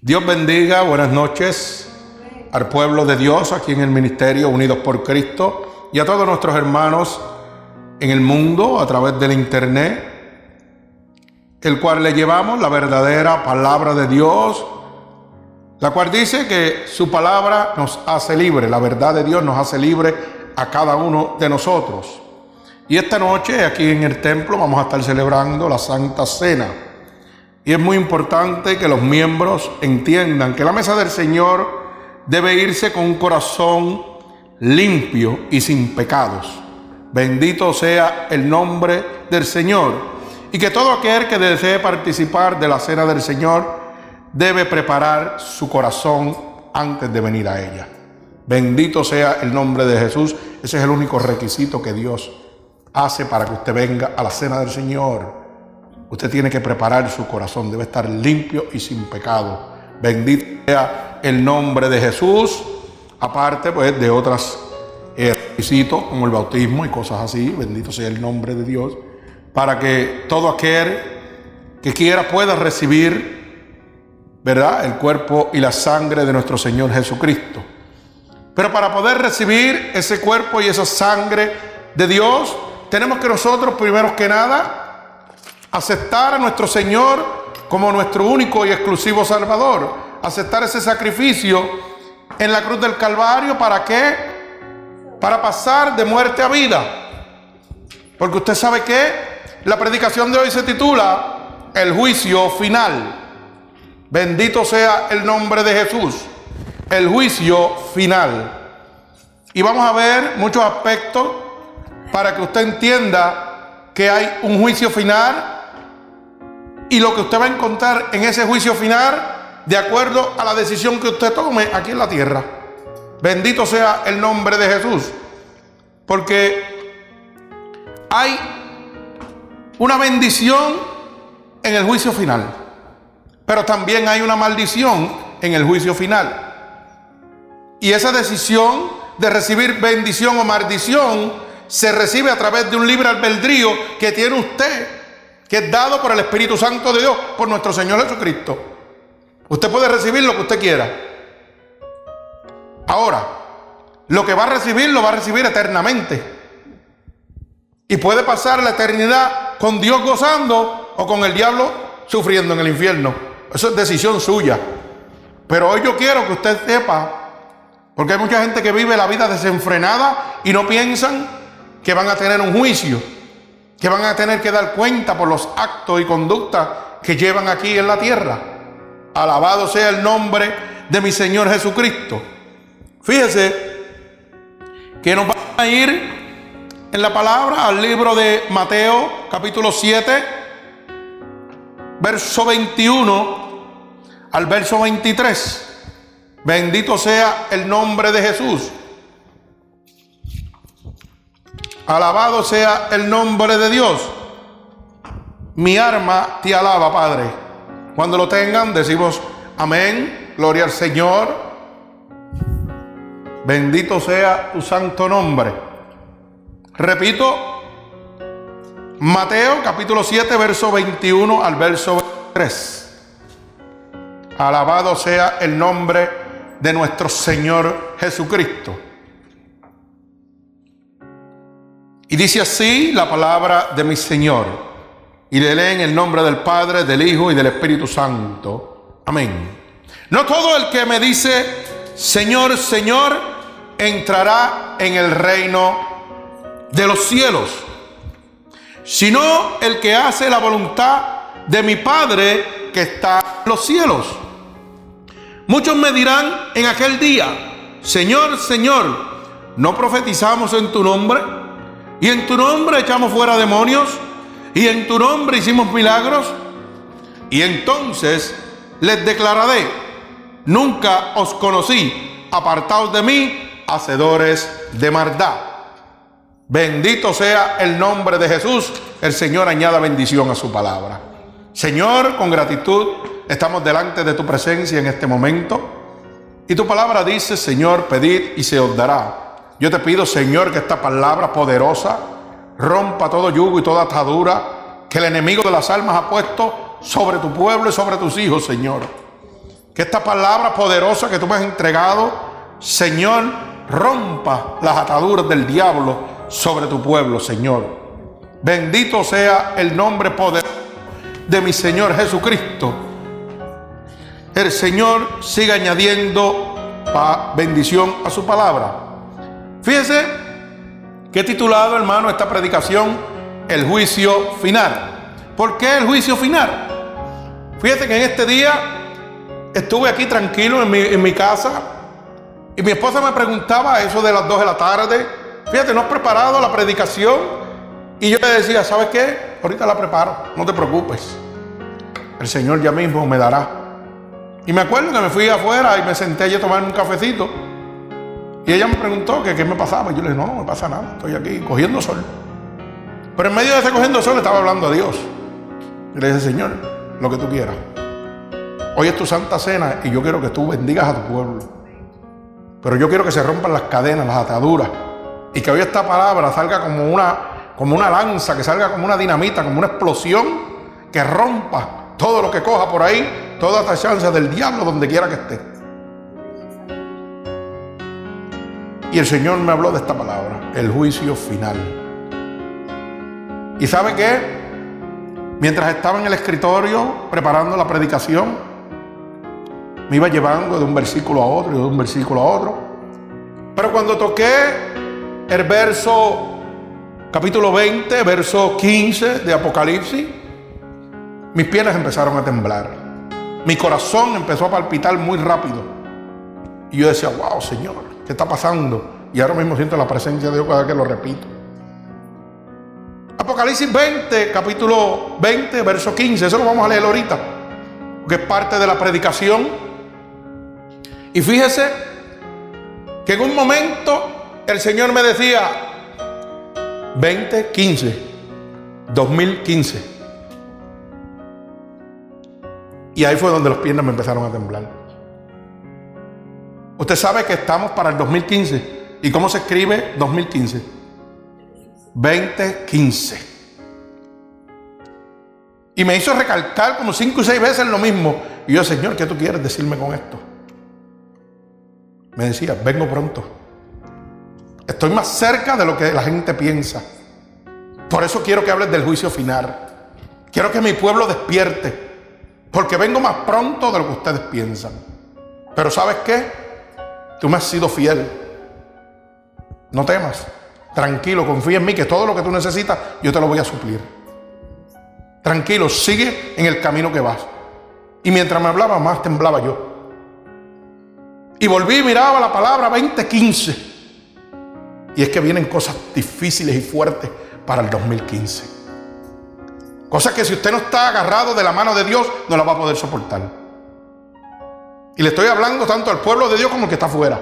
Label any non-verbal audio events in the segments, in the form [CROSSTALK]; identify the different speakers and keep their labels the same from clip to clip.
Speaker 1: Dios bendiga, buenas noches al pueblo de Dios aquí en el Ministerio Unidos por Cristo y a todos nuestros hermanos en el mundo a través del Internet, el cual le llevamos la verdadera palabra de Dios, la cual dice que su palabra nos hace libre, la verdad de Dios nos hace libre a cada uno de nosotros. Y esta noche aquí en el templo vamos a estar celebrando la Santa Cena. Y es muy importante que los miembros entiendan que la mesa del Señor debe irse con un corazón limpio y sin pecados. Bendito sea el nombre del Señor. Y que todo aquel que desee participar de la cena del Señor debe preparar su corazón antes de venir a ella. Bendito sea el nombre de Jesús. Ese es el único requisito que Dios hace para que usted venga a la cena del Señor. Usted tiene que preparar su corazón, debe estar limpio y sin pecado. Bendito sea el nombre de Jesús, aparte pues de otros eh, requisitos como el bautismo y cosas así. Bendito sea el nombre de Dios, para que todo aquel que quiera pueda recibir, ¿verdad?, el cuerpo y la sangre de nuestro Señor Jesucristo. Pero para poder recibir ese cuerpo y esa sangre de Dios, tenemos que nosotros, primero que nada, aceptar a nuestro Señor como nuestro único y exclusivo Salvador. Aceptar ese sacrificio en la cruz del Calvario. ¿Para qué? Para pasar de muerte a vida. Porque usted sabe que la predicación de hoy se titula El juicio final. Bendito sea el nombre de Jesús. El juicio final. Y vamos a ver muchos aspectos para que usted entienda que hay un juicio final y lo que usted va a encontrar en ese juicio final de acuerdo a la decisión que usted tome aquí en la tierra. Bendito sea el nombre de Jesús. Porque hay una bendición en el juicio final. Pero también hay una maldición en el juicio final. Y esa decisión de recibir bendición o maldición se recibe a través de un libre albedrío que tiene usted, que es dado por el Espíritu Santo de Dios, por nuestro Señor Jesucristo. Usted puede recibir lo que usted quiera. Ahora, lo que va a recibir lo va a recibir eternamente. Y puede pasar la eternidad con Dios gozando o con el diablo sufriendo en el infierno. Eso es decisión suya. Pero hoy yo quiero que usted sepa, porque hay mucha gente que vive la vida desenfrenada y no piensan que van a tener un juicio, que van a tener que dar cuenta por los actos y conductas que llevan aquí en la tierra. Alabado sea el nombre de mi Señor Jesucristo. Fíjese que nos va a ir en la palabra al libro de Mateo capítulo 7, verso 21 al verso 23. Bendito sea el nombre de Jesús. Alabado sea el nombre de Dios. Mi arma te alaba, Padre. Cuando lo tengan, decimos amén, gloria al Señor. Bendito sea tu santo nombre. Repito, Mateo capítulo 7, verso 21 al verso 3. Alabado sea el nombre de nuestro Señor Jesucristo. Y dice así la palabra de mi Señor. Y le leen el nombre del Padre, del Hijo y del Espíritu Santo. Amén. No todo el que me dice, Señor, Señor, entrará en el reino de los cielos, sino el que hace la voluntad de mi Padre que está en los cielos. Muchos me dirán en aquel día, Señor, Señor, ¿no profetizamos en tu nombre? Y en tu nombre echamos fuera demonios. Y en tu nombre hicimos milagros. Y entonces les declararé, nunca os conocí, apartaos de mí, hacedores de maldad. Bendito sea el nombre de Jesús. El Señor añada bendición a su palabra. Señor, con gratitud estamos delante de tu presencia en este momento. Y tu palabra dice, Señor, pedid y se os dará. Yo te pido, Señor, que esta palabra poderosa rompa todo yugo y toda atadura que el enemigo de las almas ha puesto sobre tu pueblo y sobre tus hijos, Señor. Que esta palabra poderosa que tú me has entregado, Señor, rompa las ataduras del diablo sobre tu pueblo, Señor. Bendito sea el nombre poderoso de mi Señor Jesucristo. El Señor sigue añadiendo bendición a su palabra. Fíjese que he titulado, hermano, esta predicación, El juicio final. ¿Por qué el juicio final? Fíjate que en este día estuve aquí tranquilo en mi, en mi casa y mi esposa me preguntaba eso de las 2 de la tarde. Fíjate, no has preparado la predicación. Y yo le decía, ¿sabes qué? Ahorita la preparo, no te preocupes. El Señor ya mismo me dará. Y me acuerdo que me fui afuera y me senté allí a tomar un cafecito. Y ella me preguntó que qué me pasaba. Y yo le dije, no, no me pasa nada, estoy aquí cogiendo sol. Pero en medio de ese cogiendo sol estaba hablando a Dios. Y le dije, Señor, lo que tú quieras. Hoy es tu santa cena y yo quiero que tú bendigas a tu pueblo. Pero yo quiero que se rompan las cadenas, las ataduras. Y que hoy esta palabra salga como una, como una lanza, que salga como una dinamita, como una explosión, que rompa todo lo que coja por ahí, toda esta chance del diablo donde quiera que esté. Y el Señor me habló de esta palabra, el juicio final. ¿Y sabe qué? Mientras estaba en el escritorio preparando la predicación, me iba llevando de un versículo a otro y de un versículo a otro. Pero cuando toqué el verso, capítulo 20, verso 15 de Apocalipsis, mis piernas empezaron a temblar. Mi corazón empezó a palpitar muy rápido. Y yo decía, wow, Señor, ¿qué está pasando? Y ahora mismo siento la presencia de Dios cada vez que lo repito. Apocalipsis 20, capítulo 20, verso 15, eso lo vamos a leer ahorita, que es parte de la predicación. Y fíjese que en un momento el Señor me decía, 2015, 2015. Y ahí fue donde los piernas me empezaron a temblar. Usted sabe que estamos para el 2015. ¿Y cómo se escribe 2015? 2015. Y me hizo recalcar como cinco y seis veces lo mismo. Y yo, Señor, ¿qué tú quieres decirme con esto? me decía, vengo pronto. Estoy más cerca de lo que la gente piensa. Por eso quiero que hables del juicio final. Quiero que mi pueblo despierte. Porque vengo más pronto de lo que ustedes piensan. Pero ¿sabes qué? Tú me has sido fiel. No temas. Tranquilo, confía en mí que todo lo que tú necesitas yo te lo voy a suplir. Tranquilo, sigue en el camino que vas. Y mientras me hablaba más temblaba yo. Y volví y miraba la palabra 2015. Y es que vienen cosas difíciles y fuertes para el 2015. Cosas que si usted no está agarrado de la mano de Dios, no la va a poder soportar. Y le estoy hablando tanto al pueblo de Dios como al que está afuera.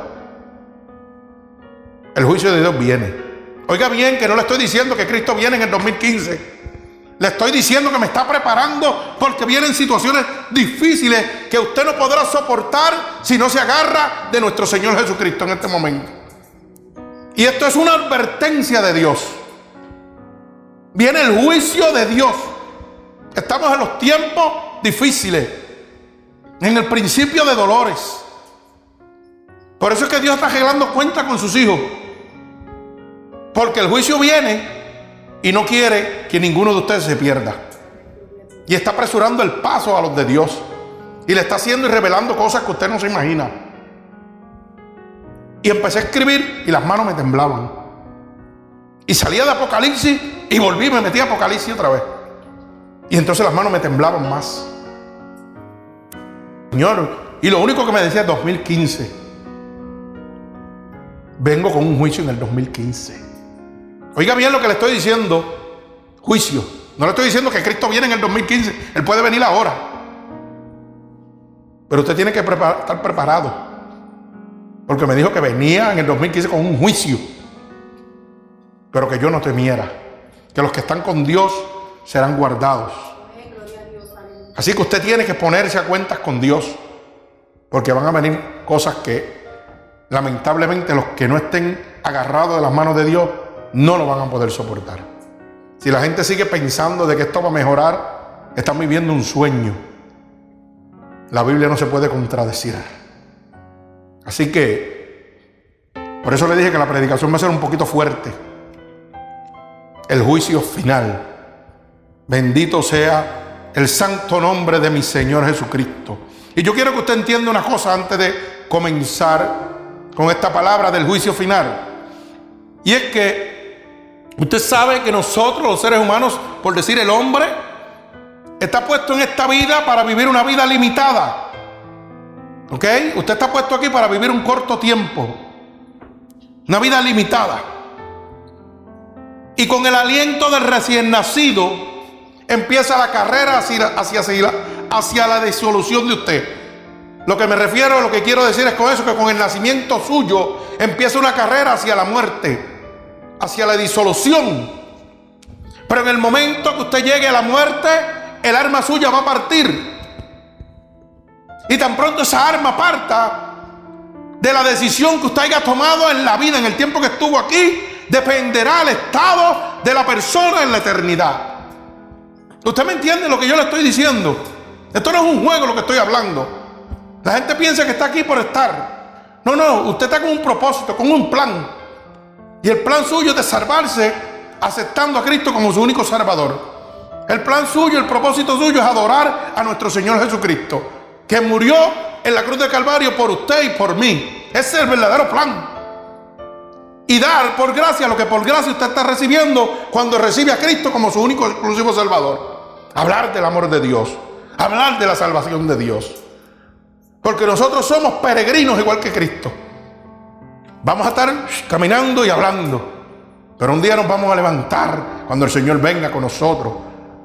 Speaker 1: El juicio de Dios viene. Oiga bien que no le estoy diciendo que Cristo viene en el 2015. Le estoy diciendo que me está preparando porque vienen situaciones difíciles que usted no podrá soportar si no se agarra de nuestro Señor Jesucristo en este momento. Y esto es una advertencia de Dios. Viene el juicio de Dios. Estamos en los tiempos difíciles, en el principio de dolores. Por eso es que Dios está arreglando cuenta con sus hijos. Porque el juicio viene y no quiere que ninguno de ustedes se pierda. Y está apresurando el paso a los de Dios. Y le está haciendo y revelando cosas que usted no se imagina. Y empecé a escribir y las manos me temblaban. Y salía de Apocalipsis y volví, me metí a Apocalipsis otra vez. Y entonces las manos me temblaban más. Señor, y lo único que me decía es 2015. Vengo con un juicio en el 2015. Oiga bien lo que le estoy diciendo. Juicio. No le estoy diciendo que Cristo viene en el 2015. Él puede venir ahora. Pero usted tiene que estar preparado. Porque me dijo que venía en el 2015 con un juicio. Pero que yo no temiera. Que los que están con Dios serán guardados. Así que usted tiene que ponerse a cuentas con Dios. Porque van a venir cosas que lamentablemente los que no estén agarrados de las manos de Dios no lo van a poder soportar. Si la gente sigue pensando de que esto va a mejorar, están viviendo un sueño. la Biblia no se puede contradecir. Así que, por eso le dije que la predicación va a ser un poquito fuerte. El juicio final. Bendito sea el santo nombre de mi Señor Jesucristo. Y yo quiero que usted entienda una cosa antes de comenzar con esta palabra del juicio final. Y es que usted sabe que nosotros, los seres humanos, por decir el hombre, está puesto en esta vida para vivir una vida limitada. ¿Ok? Usted está puesto aquí para vivir un corto tiempo. Una vida limitada. Y con el aliento del recién nacido empieza la carrera hacia, hacia, hacia la disolución de usted. Lo que me refiero, lo que quiero decir es con eso, que con el nacimiento suyo empieza una carrera hacia la muerte, hacia la disolución. Pero en el momento que usted llegue a la muerte, el arma suya va a partir. Y tan pronto esa arma parta de la decisión que usted haya tomado en la vida, en el tiempo que estuvo aquí, dependerá el estado de la persona en la eternidad. ¿Usted me entiende lo que yo le estoy diciendo? Esto no es un juego lo que estoy hablando. La gente piensa que está aquí por estar. No, no, usted está con un propósito, con un plan. Y el plan suyo es de salvarse aceptando a Cristo como su único salvador. El plan suyo, el propósito suyo es adorar a nuestro Señor Jesucristo, que murió en la cruz de Calvario por usted y por mí. Ese es el verdadero plan. Y dar por gracia lo que por gracia usted está recibiendo cuando recibe a Cristo como su único exclusivo Salvador. Hablar del amor de Dios. Hablar de la salvación de Dios. Porque nosotros somos peregrinos igual que Cristo. Vamos a estar caminando y hablando. Pero un día nos vamos a levantar cuando el Señor venga con nosotros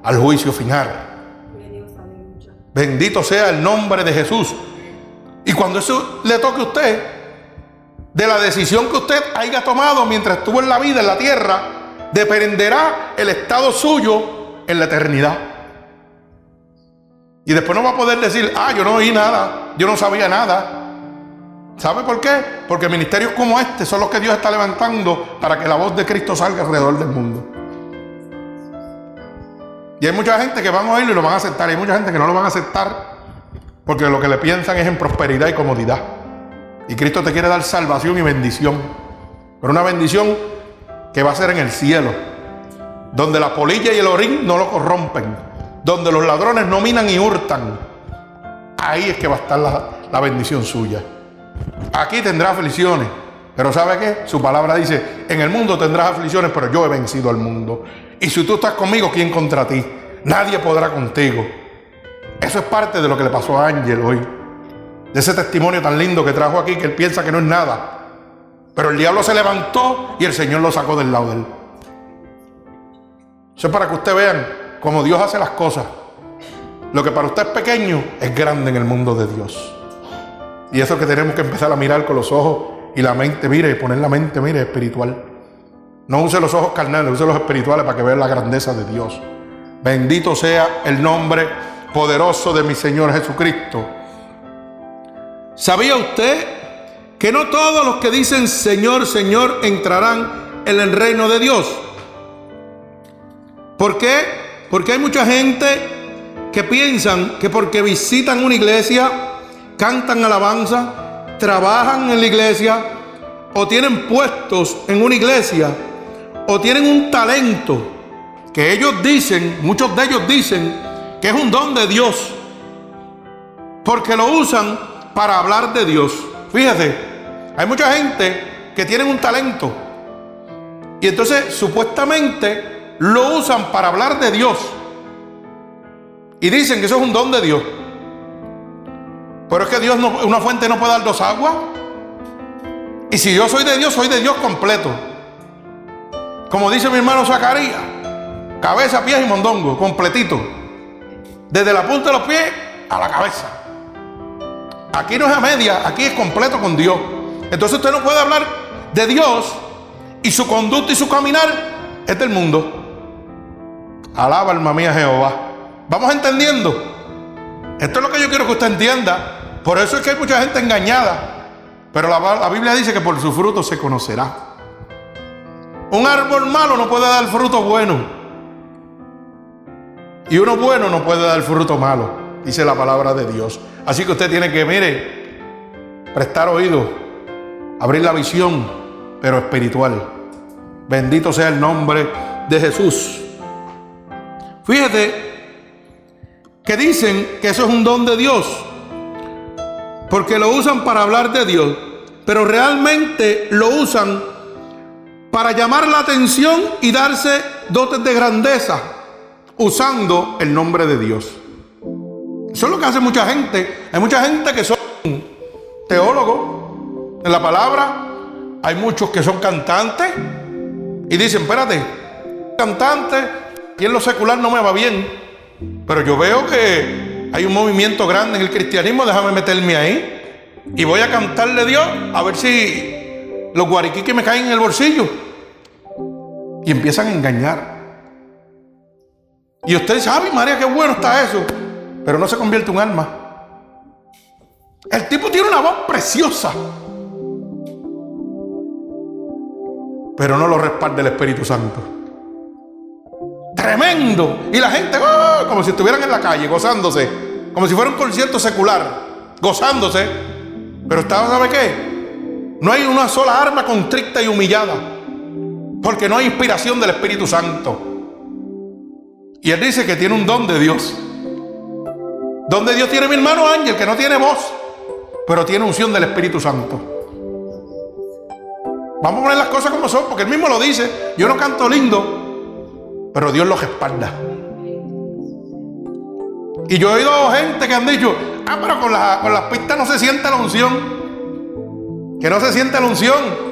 Speaker 1: al juicio final. Bendito sea el nombre de Jesús. Y cuando eso le toque a usted, de la decisión que usted haya tomado mientras estuvo en la vida, en la tierra, dependerá el estado suyo en la eternidad. Y después no va a poder decir, ah, yo no oí nada, yo no sabía nada. ¿Sabe por qué? Porque ministerios como este son los que Dios está levantando para que la voz de Cristo salga alrededor del mundo. Y hay mucha gente que van a oírlo y lo van a aceptar. Y hay mucha gente que no lo van a aceptar porque lo que le piensan es en prosperidad y comodidad. Y Cristo te quiere dar salvación y bendición. Pero una bendición que va a ser en el cielo. Donde la polilla y el orín no lo corrompen donde los ladrones no minan y hurtan, ahí es que va a estar la, bendición suya. Aquí tendrá aflicciones, pero ¿sabe qué? Su palabra dice, en el mundo tendrás aflicciones, pero yo he vencido al mundo. Y si tú estás conmigo, ¿quién contra ti? Nadie podrá contigo. Eso es parte de lo que le pasó a Ángel hoy. De ese testimonio tan lindo que trajo aquí, que él piensa que no es nada. Pero el diablo se levantó y el Señor lo sacó del lado de él. Eso es para que ustedes vean como Dios hace las cosas. Lo que para usted es pequeño es grande en el mundo de Dios. Y eso que tenemos que empezar a mirar con los ojos y la mente, mire, poner la mente, mire, espiritual. No use los ojos carnales, use los espirituales para que vean la grandeza de Dios. Bendito sea el nombre poderoso de mi Señor Jesucristo. ¿Sabía usted que no todos los que dicen Señor, Señor entrarán en el reino de Dios? ¿Por qué? Porque hay mucha gente que piensan que porque visitan una iglesia, cantan alabanza, trabajan en la iglesia o tienen puestos en una iglesia o tienen un talento que ellos dicen, muchos de ellos dicen que es un don de Dios, porque lo usan para hablar de Dios. Fíjate, hay mucha gente que tienen un talento y entonces supuestamente lo usan para hablar de Dios. Y dicen que eso es un don de Dios. Pero es que Dios, no, una fuente no puede dar dos aguas. Y si yo soy de Dios, soy de Dios completo. Como dice mi hermano Zacarías, cabeza, pies y mondongo, completito. Desde la punta de los pies a la cabeza. Aquí no es a media, aquí es completo con Dios. Entonces usted no puede hablar de Dios y su conducta y su caminar es del mundo. Alaba alma mía Jehová. ¿Vamos entendiendo? Esto es lo que yo quiero que usted entienda. Por eso es que hay mucha gente engañada. Pero la, Biblia dice que por su fruto se conocerá. Un árbol malo no puede dar fruto bueno. Y uno bueno no puede dar fruto malo. dice la palabra de Dios. Así que usted tiene que, mire, prestar oído, abrir la visión, pero espiritual. Bendito sea el nombre de Jesús. Fíjate que dicen que eso es un don de Dios, porque lo usan para hablar de Dios, pero realmente lo usan para llamar la atención y darse dotes de grandeza, usando el nombre de Dios. Eso es lo que hace mucha gente. Hay mucha gente que son teólogos en la palabra. Hay muchos que son cantantes y dicen, espérate, cantante y en lo secular no me va bien. Pero yo veo que hay un movimiento grande en el cristianismo, déjame meterme ahí. Y voy a cantarle a Dios a ver si los guariquiques me caen en el bolsillo. Y empiezan a engañar. Y usted dice, ay María, qué bueno está eso. Pero no se convierte en un alma. El tipo tiene una voz preciosa. Pero no lo respalda el Espíritu Santo. Tremendo. Y la gente, ¡oh! como si estuvieran en la calle, gozándose. Como si fuera un concierto secular, gozándose. Pero está, ¿sabe qué? No hay una sola arma constricta y humillada. Porque no hay inspiración del Espíritu Santo. Y él dice que tiene un don de Dios. Donde Dios tiene mi hermano Ángel, que no tiene voz, pero tiene unción del Espíritu Santo. Vamos a poner las cosas como son, porque él mismo lo dice. Yo no canto lindo, pero Dios los respalda. Y yo he oído gente que han dicho, ah, pero con, con las pistas no se siente la unción. Que no se siente la unción.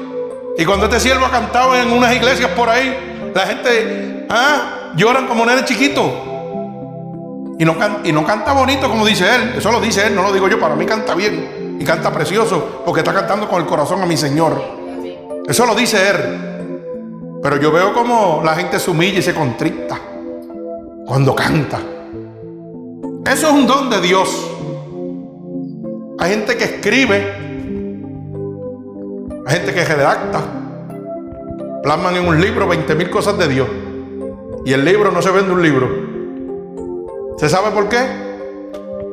Speaker 1: Y cuando este siervo ha cantado en unas iglesias por ahí, la gente, ah, lloran como nene chiquito. Y no, y no canta bonito como dice él. Eso lo dice él, no lo digo yo. Para mí canta bien. Y canta precioso. Porque está cantando con el corazón a mi Señor. Eso lo dice él. Pero yo veo como la gente se humilla y se contrita. Cuando canta. Eso es un don de Dios. Hay gente que escribe hay gente que redacta, plasman en un libro 20 mil cosas de Dios. Y el libro no se vende un libro. ¿Se sabe por qué?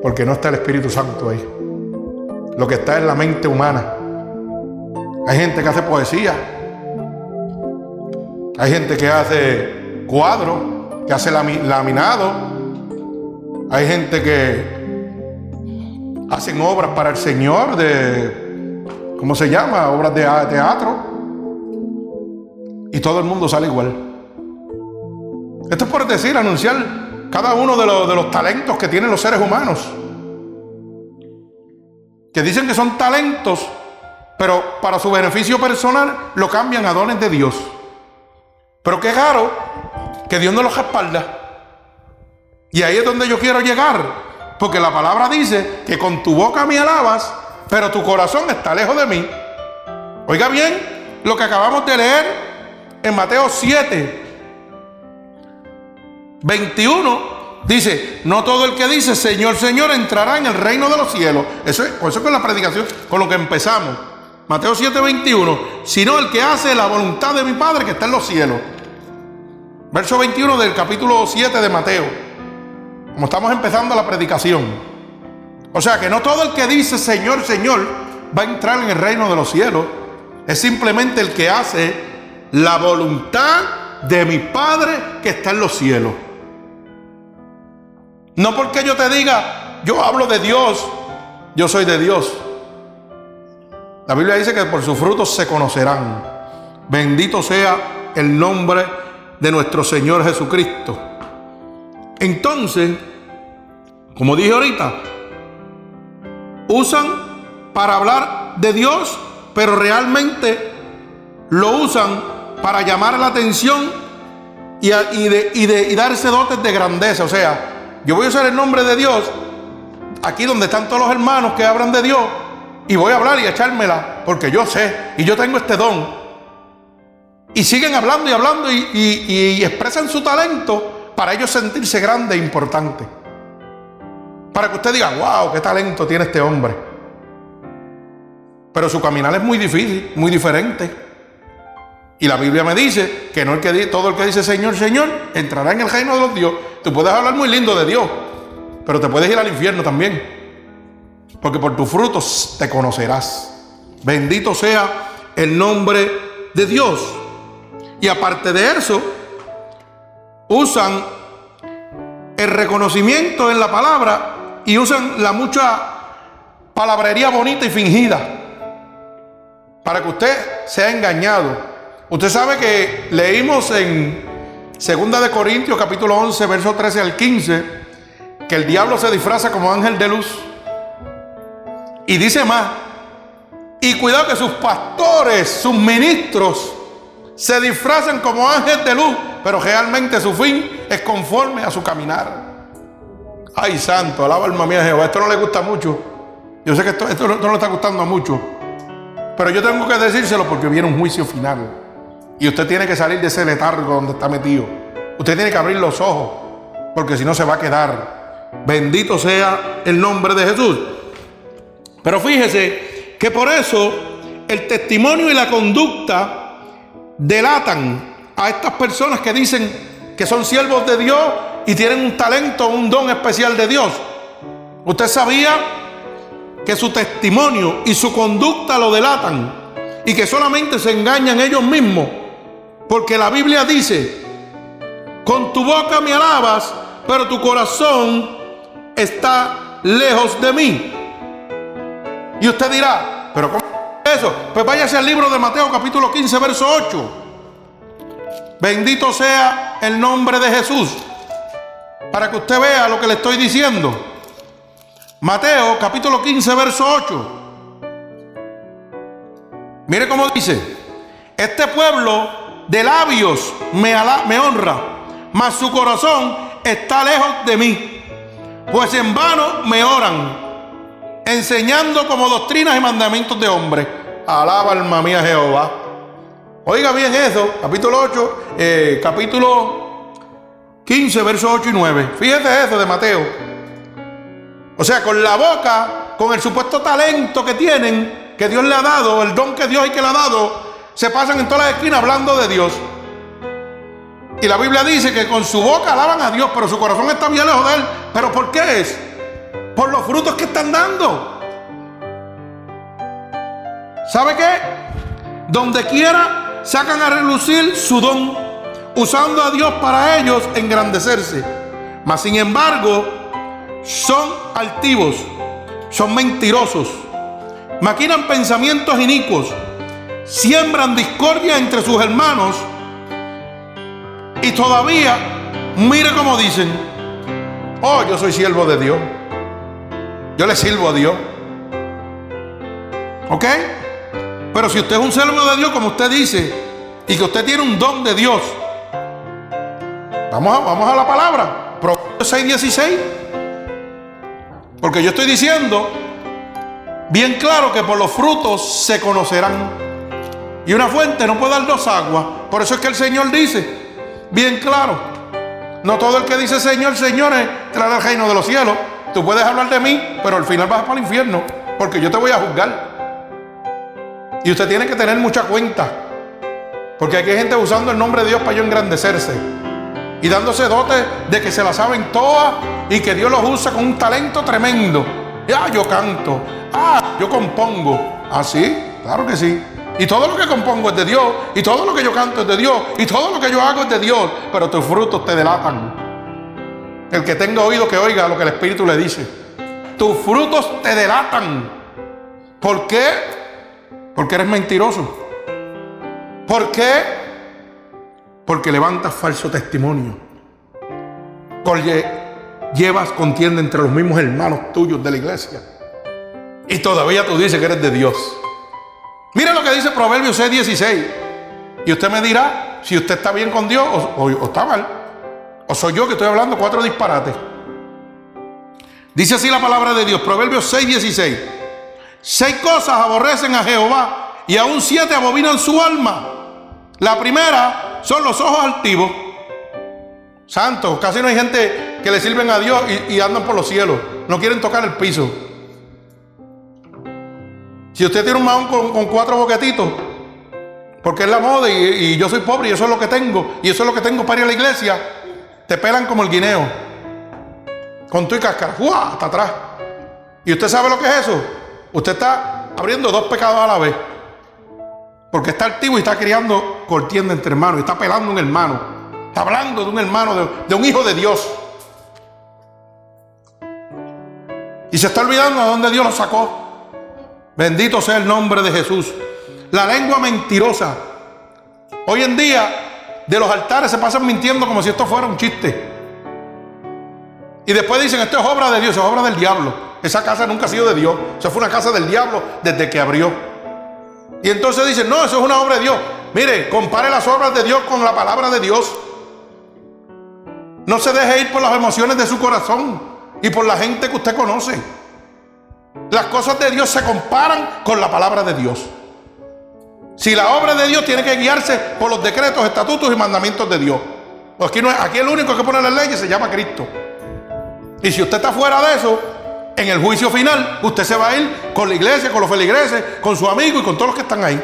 Speaker 1: Porque no está el Espíritu Santo ahí. Lo que está es la mente humana. Hay gente que hace poesía. Hay gente que hace cuadros, que hace laminado. Hay gente que hacen obras para el Señor de ¿cómo se llama? Obras de teatro. Y todo el mundo sale igual. Esto es por decir, anunciar cada uno de de los talentos que tienen los seres humanos. Que dicen que son talentos, pero para su beneficio personal lo cambian a dones de Dios. Pero qué raro que Dios no los respalda. Y ahí es donde yo quiero llegar. Porque la palabra dice que con tu boca me alabas pero tu corazón está lejos de mí. Oiga bien lo que acabamos de leer en Mateo 7, 21. Dice, no todo el que dice Señor, Señor entrará en el reino de los cielos. Eso es, eso es la predicación, con lo que empezamos. Mateo 7, 21. Sino el que hace la voluntad de mi Padre que está en los cielos. Verso 21 del capítulo 7 de Mateo. Como estamos empezando la predicación. O sea que no todo el que dice Señor, Señor va a entrar en el reino de los cielos. Es simplemente el que hace la voluntad de mi Padre que está en los cielos. No porque yo te diga, yo hablo de Dios, yo soy de Dios. La Biblia dice que por sus frutos se conocerán. Bendito sea el nombre de nuestro Señor Jesucristo. Entonces, como dije ahorita, usan para hablar de Dios, pero realmente lo usan para llamar la atención y, de, darse dotes de grandeza. O sea, yo voy a usar el nombre de Dios aquí donde están todos los hermanos que hablan de Dios y voy a hablar y echármela porque yo sé y yo tengo este don. Y siguen hablando y hablando y, expresan su talento para ellos sentirse grande e importante. Para que usted diga, wow, qué talento tiene este hombre. Pero su caminar es muy difícil, muy diferente. Y la Biblia me dice que no el que todo el que dice Señor, Señor, entrará en el reino de los Dios. Tú puedes hablar muy lindo de Dios, Pero te puedes ir al infierno también. Porque por tus frutos te conocerás. Bendito sea el nombre de Dios. Y aparte de eso, usan el reconocimiento en la palabra y usan la mucha palabrería bonita y fingida para que usted sea engañado. Usted sabe que leímos en Segunda de Corintios capítulo 11, verso 13 al 15, que el diablo se disfraza como ángel de luz. Y dice más, y cuidado que sus pastores, sus ministros, se disfrazan como ángeles de luz, pero realmente su fin es conforme a su caminar. Ay, santo, alaba alma mía Jehová. Esto no le gusta mucho. Yo sé que esto, esto no le está gustando mucho. Pero yo tengo que decírselo porque viene un juicio final. Y usted tiene que salir de ese letargo donde está metido. Usted tiene que abrir los ojos. Porque si no se va a quedar. Bendito sea el nombre de Jesús. Pero fíjese que por eso el testimonio y la conducta delatan a estas personas que dicen que son siervos de Dios y tienen un talento, un don especial de Dios. Usted sabía que su testimonio y su conducta lo delatan y que solamente se engañan ellos mismos. Porque la Biblia dice, con tu boca me alabas, pero tu corazón está lejos de mí. Y usted dirá, pero ¿cómo Pues váyase al libro de Mateo capítulo 15, verso 8. Bendito sea el nombre de Jesús. Para que usted vea lo que le estoy diciendo. Mateo capítulo 15, verso 8. Mire cómo dice. Este pueblo de labios me, me honra, mas su corazón está lejos de mí. Pues en vano me oran enseñando como doctrinas y mandamientos de hombres. Alaba alma mía Jehová. Oiga bien eso, capítulo 8, eh, capítulo 15, versos 8 y 9. Fíjate eso de Mateo. O sea, con la boca, con el supuesto talento que tienen, que Dios le ha dado, el don que Dios hay que le ha dado, se pasan en todas las esquinas hablando de Dios. Y la Biblia dice que con su boca alaban a Dios, pero su corazón está bien lejos de Él. ¿Pero por qué es? por los frutos que están dando. ¿Sabe qué? Donde quiera sacan a relucir su don, usando a Dios para ellos engrandecerse. Mas sin embargo, son altivos, son mentirosos, maquinan pensamientos inicuos, siembran discordia entre sus hermanos y todavía, mire cómo dicen, oh, yo soy siervo de Dios. Yo le sirvo a Dios. ¿Ok? Pero si usted es un siervo de Dios, como usted dice, y que usted tiene un don de Dios, vamos a, vamos a la palabra. Proverbios 6:16. Porque yo estoy diciendo bien claro que por los frutos se conocerán. Y una fuente no puede dar dos aguas. Por eso es que el Señor dice, bien claro, no todo el que dice Señor, Señor, entrará al reino de los cielos. Tú puedes hablar de mí, pero al final vas para el infierno, porque yo te voy a juzgar. Y usted tiene que tener mucha cuenta, porque aquí hay gente usando el nombre de Dios para yo engrandecerse y dándose dotes de que se la saben todas y que Dios los usa con un talento tremendo. Ah, yo canto, ah, yo compongo. ¿Ah, sí? Claro que sí. Y todo lo que compongo es de Dios, y todo lo que yo canto es de Dios, y todo lo que yo hago es de Dios, pero tus frutos te delatan. El que tenga oído que oiga lo que el Espíritu le dice. Tus frutos te delatan. ¿Por qué? Porque eres mentiroso. ¿Por qué? Porque levantas falso testimonio. Llevas contienda entre los mismos hermanos tuyos de la iglesia. Y todavía tú dices que eres de Dios. Mira lo que dice Proverbios 6:16. Y usted me dirá si usted está bien con Dios o, o está mal. ¿O soy yo que estoy hablando cuatro disparates? Dice así la palabra de Dios, Proverbios 6, 16. Seis cosas aborrecen a Jehová y aún siete abominan su alma. La primera son los ojos altivos. Santos, casi no hay gente que le sirven a Dios y, andan por los cielos. No quieren tocar el piso. Si usted tiene un mahón con, cuatro boquetitos, porque es la moda y, yo soy pobre y eso es lo que tengo, y eso es lo que tengo para ir a la iglesia, te pelan como el guineo. con tu y cáscara, ¡fua! hasta atrás. ¿Y usted sabe lo que es eso? Usted está abriendo dos pecados a la vez. Porque está activo y está criando cortiendo entre hermanos, está pelando un hermano, está hablando de un hermano, de, de un hijo de Dios. Y se está olvidando a dónde Dios lo sacó. Bendito sea el nombre de Jesús. La lengua mentirosa. Hoy en día, de los altares se pasan mintiendo como si esto fuera un chiste. Y después dicen, esto es obra de Dios, es obra del diablo. Esa casa nunca ha sido de Dios. Esa fue una casa del diablo desde que abrió. Y entonces dicen, no, eso es una obra de Dios. Mire, compare las obras de Dios con la palabra de Dios. No se deje ir por las emociones de su corazón y por la gente que usted conoce. Las cosas de Dios se comparan con la palabra de Dios. Si la obra de Dios tiene que guiarse por los decretos, estatutos y mandamientos de Dios. Aquí, no es, aquí el único que pone las leyes se llama Cristo. Y si usted está fuera de eso, en el juicio final, usted se va a ir con la iglesia, con los feligreses, con su amigo y con todos los que están ahí.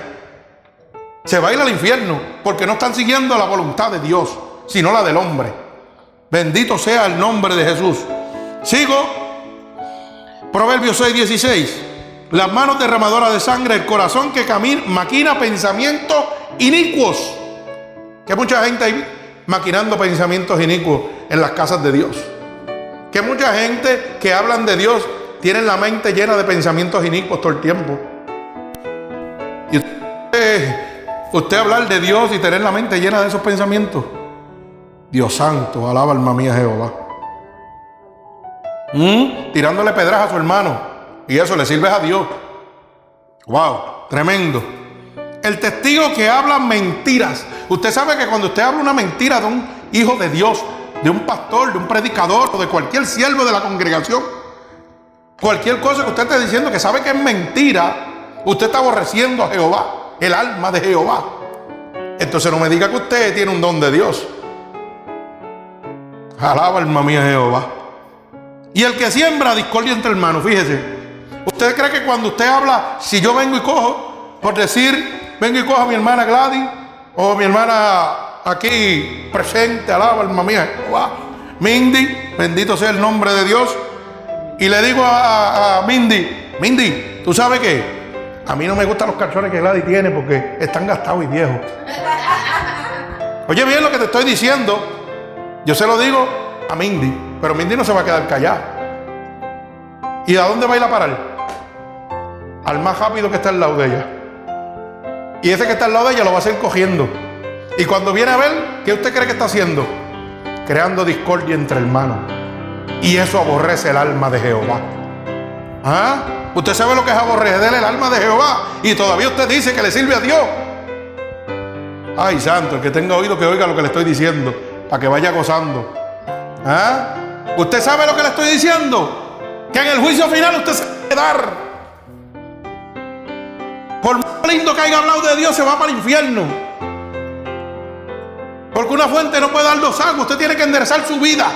Speaker 1: Se va a ir al infierno porque no están siguiendo la voluntad de Dios, sino la del hombre. Bendito sea el nombre de Jesús. Sigo. Proverbios 6, 16 las manos derramadoras de sangre, el corazón que camina, maquina pensamientos inicuos. Que mucha gente hay maquinando pensamientos inicuos en las casas de Dios. Que mucha gente que hablan de Dios tienen la mente llena de pensamientos inicuos todo el tiempo. Y usted, usted hablar de Dios y tener la mente llena de esos pensamientos. Dios santo, alaba alma mía Jehová. ¿Mm? Tirándole pedras a su hermano. Y eso le sirve a Dios. Wow, tremendo. El testigo que habla mentiras. Usted sabe que cuando usted habla una mentira de un hijo de Dios, de un pastor, de un predicador o de cualquier siervo de la congregación, cualquier cosa que usted esté diciendo que sabe que es mentira, usted está aborreciendo a Jehová, el alma de Jehová. Entonces no me diga que usted tiene un don de Dios. Alaba alma mía Jehová. Y el que siembra discordia entre hermanos, fíjese. ¿Usted cree que cuando usted habla, si yo vengo y cojo, por decir, vengo y cojo a mi hermana Gladys o mi hermana aquí presente, alaba, alma mía, Mindy, bendito sea el nombre de Dios, y le digo a, Mindy, Mindy, ¿tú sabes qué? A mí no me gustan los calzones que Gladys tiene porque están gastados y viejos. [LAUGHS] Oye bien lo que te estoy diciendo. Yo se lo digo a Mindy, pero Mindy no se va a quedar callada. ¿Y a dónde va a ir a parar? al más rápido que está al lado de ella. Y ese que está al lado de ella lo va a hacer cogiendo. Y cuando viene a ver, ¿qué usted cree que está haciendo? Creando discordia entre hermanos. Y eso aborrece el alma de Jehová. ¿Ah? Usted sabe lo que es aborrecer el alma de Jehová. Y todavía usted dice que le sirve a Dios. Ay, santo, el que tenga oído que oiga lo que le estoy diciendo. Para que vaya gozando. ¿Ah? ¿Usted sabe lo que le estoy diciendo? Que en el juicio final usted se va a quedar por más lindo que haya hablado de Dios, se va para el infierno. Porque una fuente no puede dar dos aguas. Usted tiene que enderezar su vida.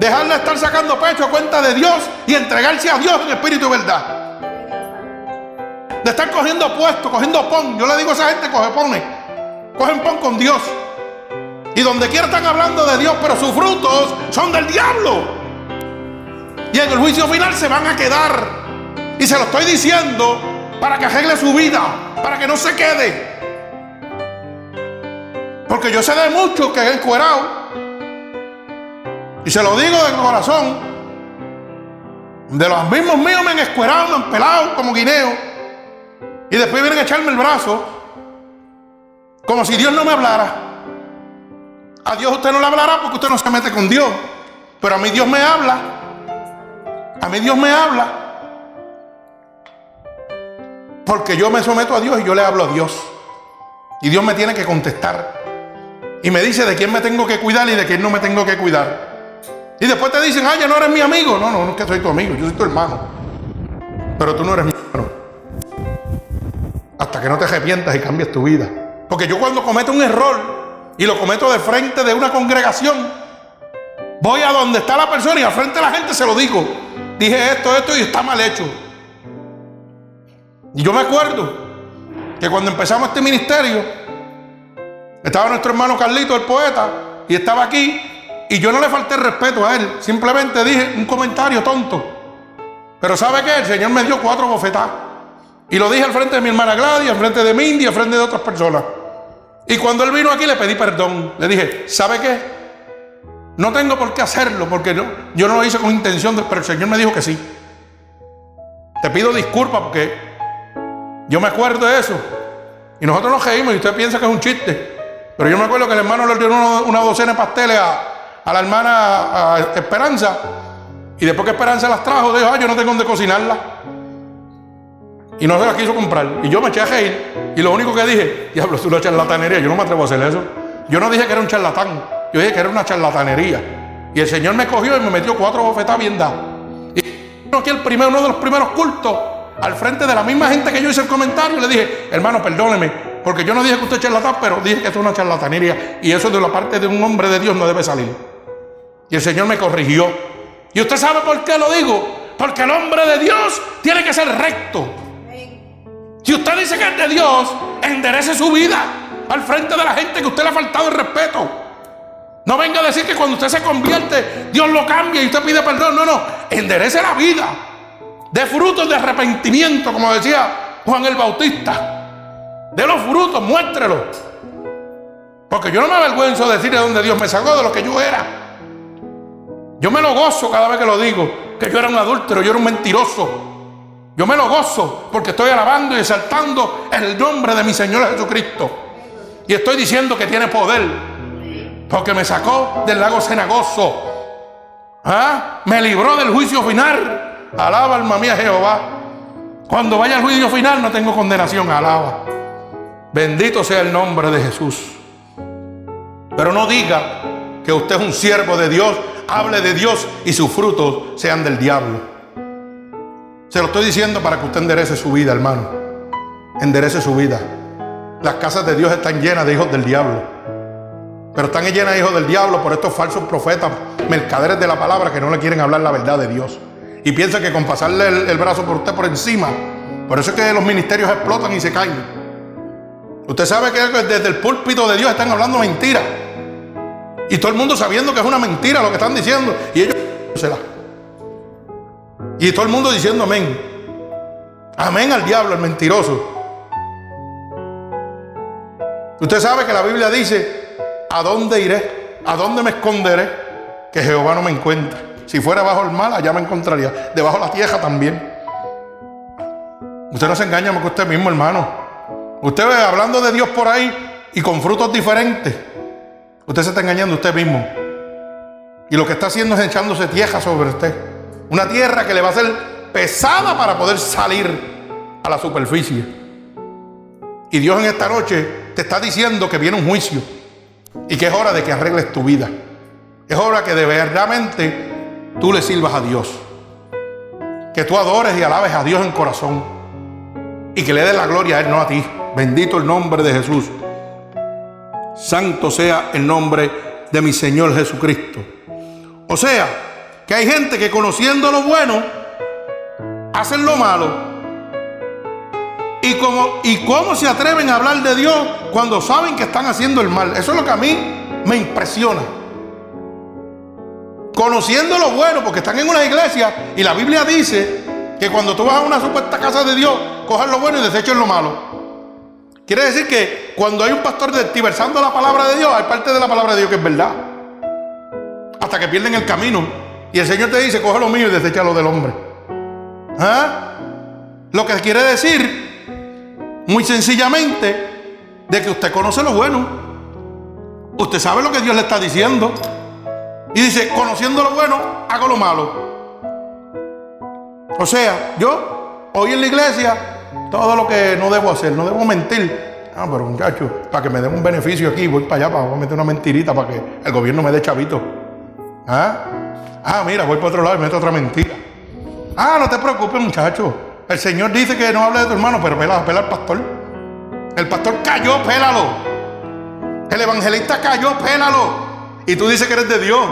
Speaker 1: Dejarle estar sacando pecho a cuenta de Dios y entregarse a Dios en espíritu y verdad. De estar cogiendo puesto, cogiendo pon. Yo le digo a esa gente, coge pone. Cogen pon con Dios. Y donde quiera están hablando de Dios, pero sus frutos son del diablo. Y en el juicio final se van a quedar. Y se lo estoy diciendo para que arregle su vida, para que no se quede. Porque yo sé de muchos que es encuerado. Y se lo digo de corazón. De los mismos míos me han escuerado, me han pelado como guineo. Y después vienen a echarme el brazo. Como si Dios no me hablara. A Dios usted no le hablará porque usted no se mete con Dios. Pero a mí Dios me habla. A mí Dios me habla. Porque yo me someto a Dios y yo le hablo a Dios. Y Dios me tiene que contestar. Y me dice de quién me tengo que cuidar y de quién no me tengo que cuidar. Y después te dicen, ah, ya no eres mi amigo. No, no, no es que soy tu amigo, yo soy tu hermano. Pero tú no eres mi hermano. Hasta que no te arrepientas y cambies tu vida. Porque yo cuando cometo un error y lo cometo de frente de una congregación, voy a donde está la persona y al frente de la gente se lo digo. Dije esto, esto y está mal hecho. Y yo me acuerdo que cuando empezamos este ministerio, estaba nuestro hermano Carlito, el poeta, y estaba aquí, Y yo no le falté respeto a él, simplemente dije un comentario tonto. Pero ¿sabe qué? El Señor me dio cuatro bofetadas. Y lo dije al frente de mi hermana Gladys, al frente de Mindy, al frente de otras personas. Y cuando él vino aquí le pedí perdón. Le dije, ¿sabe qué? No tengo por qué hacerlo, porque yo no lo hice con intención, pero el Señor me dijo que sí. Te pido disculpas porque yo me acuerdo de eso. Y nosotros nos reímos y usted piensa que es un chiste. Pero yo me acuerdo que el hermano le dio una, docena de pasteles a, la hermana Esperanza. Y después que Esperanza las trajo, dijo, ah, yo no tengo donde cocinarla. Y no se las quiso comprar. Y yo me eché a reír. Y lo único que dije, diablo, es una charlatanería. Yo no me atrevo a hacer eso. Yo no dije que era un charlatán. Yo dije que era una charlatanería. Y el Señor me cogió y me metió cuatro bofetadas bien dadas. Y aquí el primero, uno de los primeros cultos al frente de la misma gente que yo hice el comentario, le dije, hermano, perdóneme, porque yo no dije que usted es charlatán, pero dije que es una charlatanería y eso de la parte de un hombre de Dios no debe salir. Y el Señor me corrigió. ¿Y usted sabe por qué lo digo? Porque el hombre de Dios tiene que ser recto. Si usted dice que es de Dios, enderece su vida al frente de la gente que usted le ha faltado el respeto. No venga a decir que cuando usted se convierte, Dios lo cambia y usted pide perdón. No, no, enderece la vida de frutos de arrepentimiento, como decía Juan el Bautista. De los frutos, muéstrelo. Porque yo no me avergüenzo de decir de dónde Dios me sacó, de lo que yo era. Yo me lo gozo cada vez que lo digo, que yo era un adúltero, yo era un mentiroso. Yo me lo gozo porque estoy alabando y exaltando el nombre de mi Señor Jesucristo. Y estoy diciendo que tiene poder. Porque me sacó del lago cenagoso. ¿Ah? Me libró del juicio final. Alaba alma mía Jehová. Cuando vaya al juicio final no tengo condenación. Alaba. Bendito sea el nombre de Jesús. Pero no diga que usted es un siervo de Dios. Hable de Dios y sus frutos sean del diablo. Se lo estoy diciendo para que usted enderece su vida, hermano. Enderece su vida. Las casas de Dios están llenas de hijos del diablo. Pero están llenas de hijos del diablo por estos falsos profetas, mercaderes de la palabra que no le quieren hablar la verdad de Dios y piensa que con pasarle el, brazo por usted por encima, por eso es que los ministerios explotan y se caen. Usted sabe que desde el púlpito de Dios están hablando mentiras. Y todo el mundo sabiendo que es una mentira lo que están diciendo. Y ellos se la. Y todo el mundo diciendo amén. Amén al diablo, al mentiroso. Usted sabe que la Biblia dice, ¿a dónde iré? ¿A dónde me esconderé? Que Jehová no me encuentre. Si fuera bajo el mal, allá me encontraría. Debajo de la tierra también. Usted no se engaña más que usted mismo, hermano. Usted ve hablando de Dios por ahí y con frutos diferentes. Usted se está engañando usted mismo. Y lo que está haciendo es echándose tierra sobre usted. Una tierra que le va a ser pesada para poder salir a la superficie. Y Dios en esta noche te está diciendo que viene un juicio y que es hora de que arregles tu vida. Es hora que de verdaderamente tú le sirvas a Dios. Que tú adores y alabes a Dios en corazón. Y que le des la gloria a Él, no a ti. Bendito el nombre de Jesús. Santo sea el nombre de mi Señor Jesucristo. O sea, que hay gente que conociendo lo bueno, hacen lo malo. Y, como, ¿Y cómo se atreven a hablar de Dios cuando saben que están haciendo el mal? Eso es lo que a mí me impresiona conociendo lo bueno, porque están en una iglesia y la Biblia dice que cuando tú vas a una supuesta casa de Dios, cojas lo bueno y deseches lo malo. Quiere decir que cuando hay un pastor diversando la palabra de Dios, hay parte de la palabra de Dios que es verdad. Hasta que pierden el camino. Y el Señor te dice, coge lo mío y desecha lo del hombre. ¿Ah? Lo que quiere decir, muy sencillamente, de que usted conoce lo bueno. Usted sabe lo que Dios le está diciendo. Y dice, conociendo lo bueno, hago lo malo. O sea, yo hoy en la iglesia, todo lo que no debo hacer, no debo mentir. Ah, pero muchacho, para que me den un beneficio aquí, voy para allá para meter una mentirita para que el gobierno me dé chavito. ¿Ah? ah, mira, voy para otro lado y meto otra mentira. Ah, no te preocupes, muchacho. El Señor dice que no hable de tu hermano, pero pela, pela al pastor. El pastor cayó, pélalo. El evangelista cayó, pélalo. Y tú dices que eres de Dios.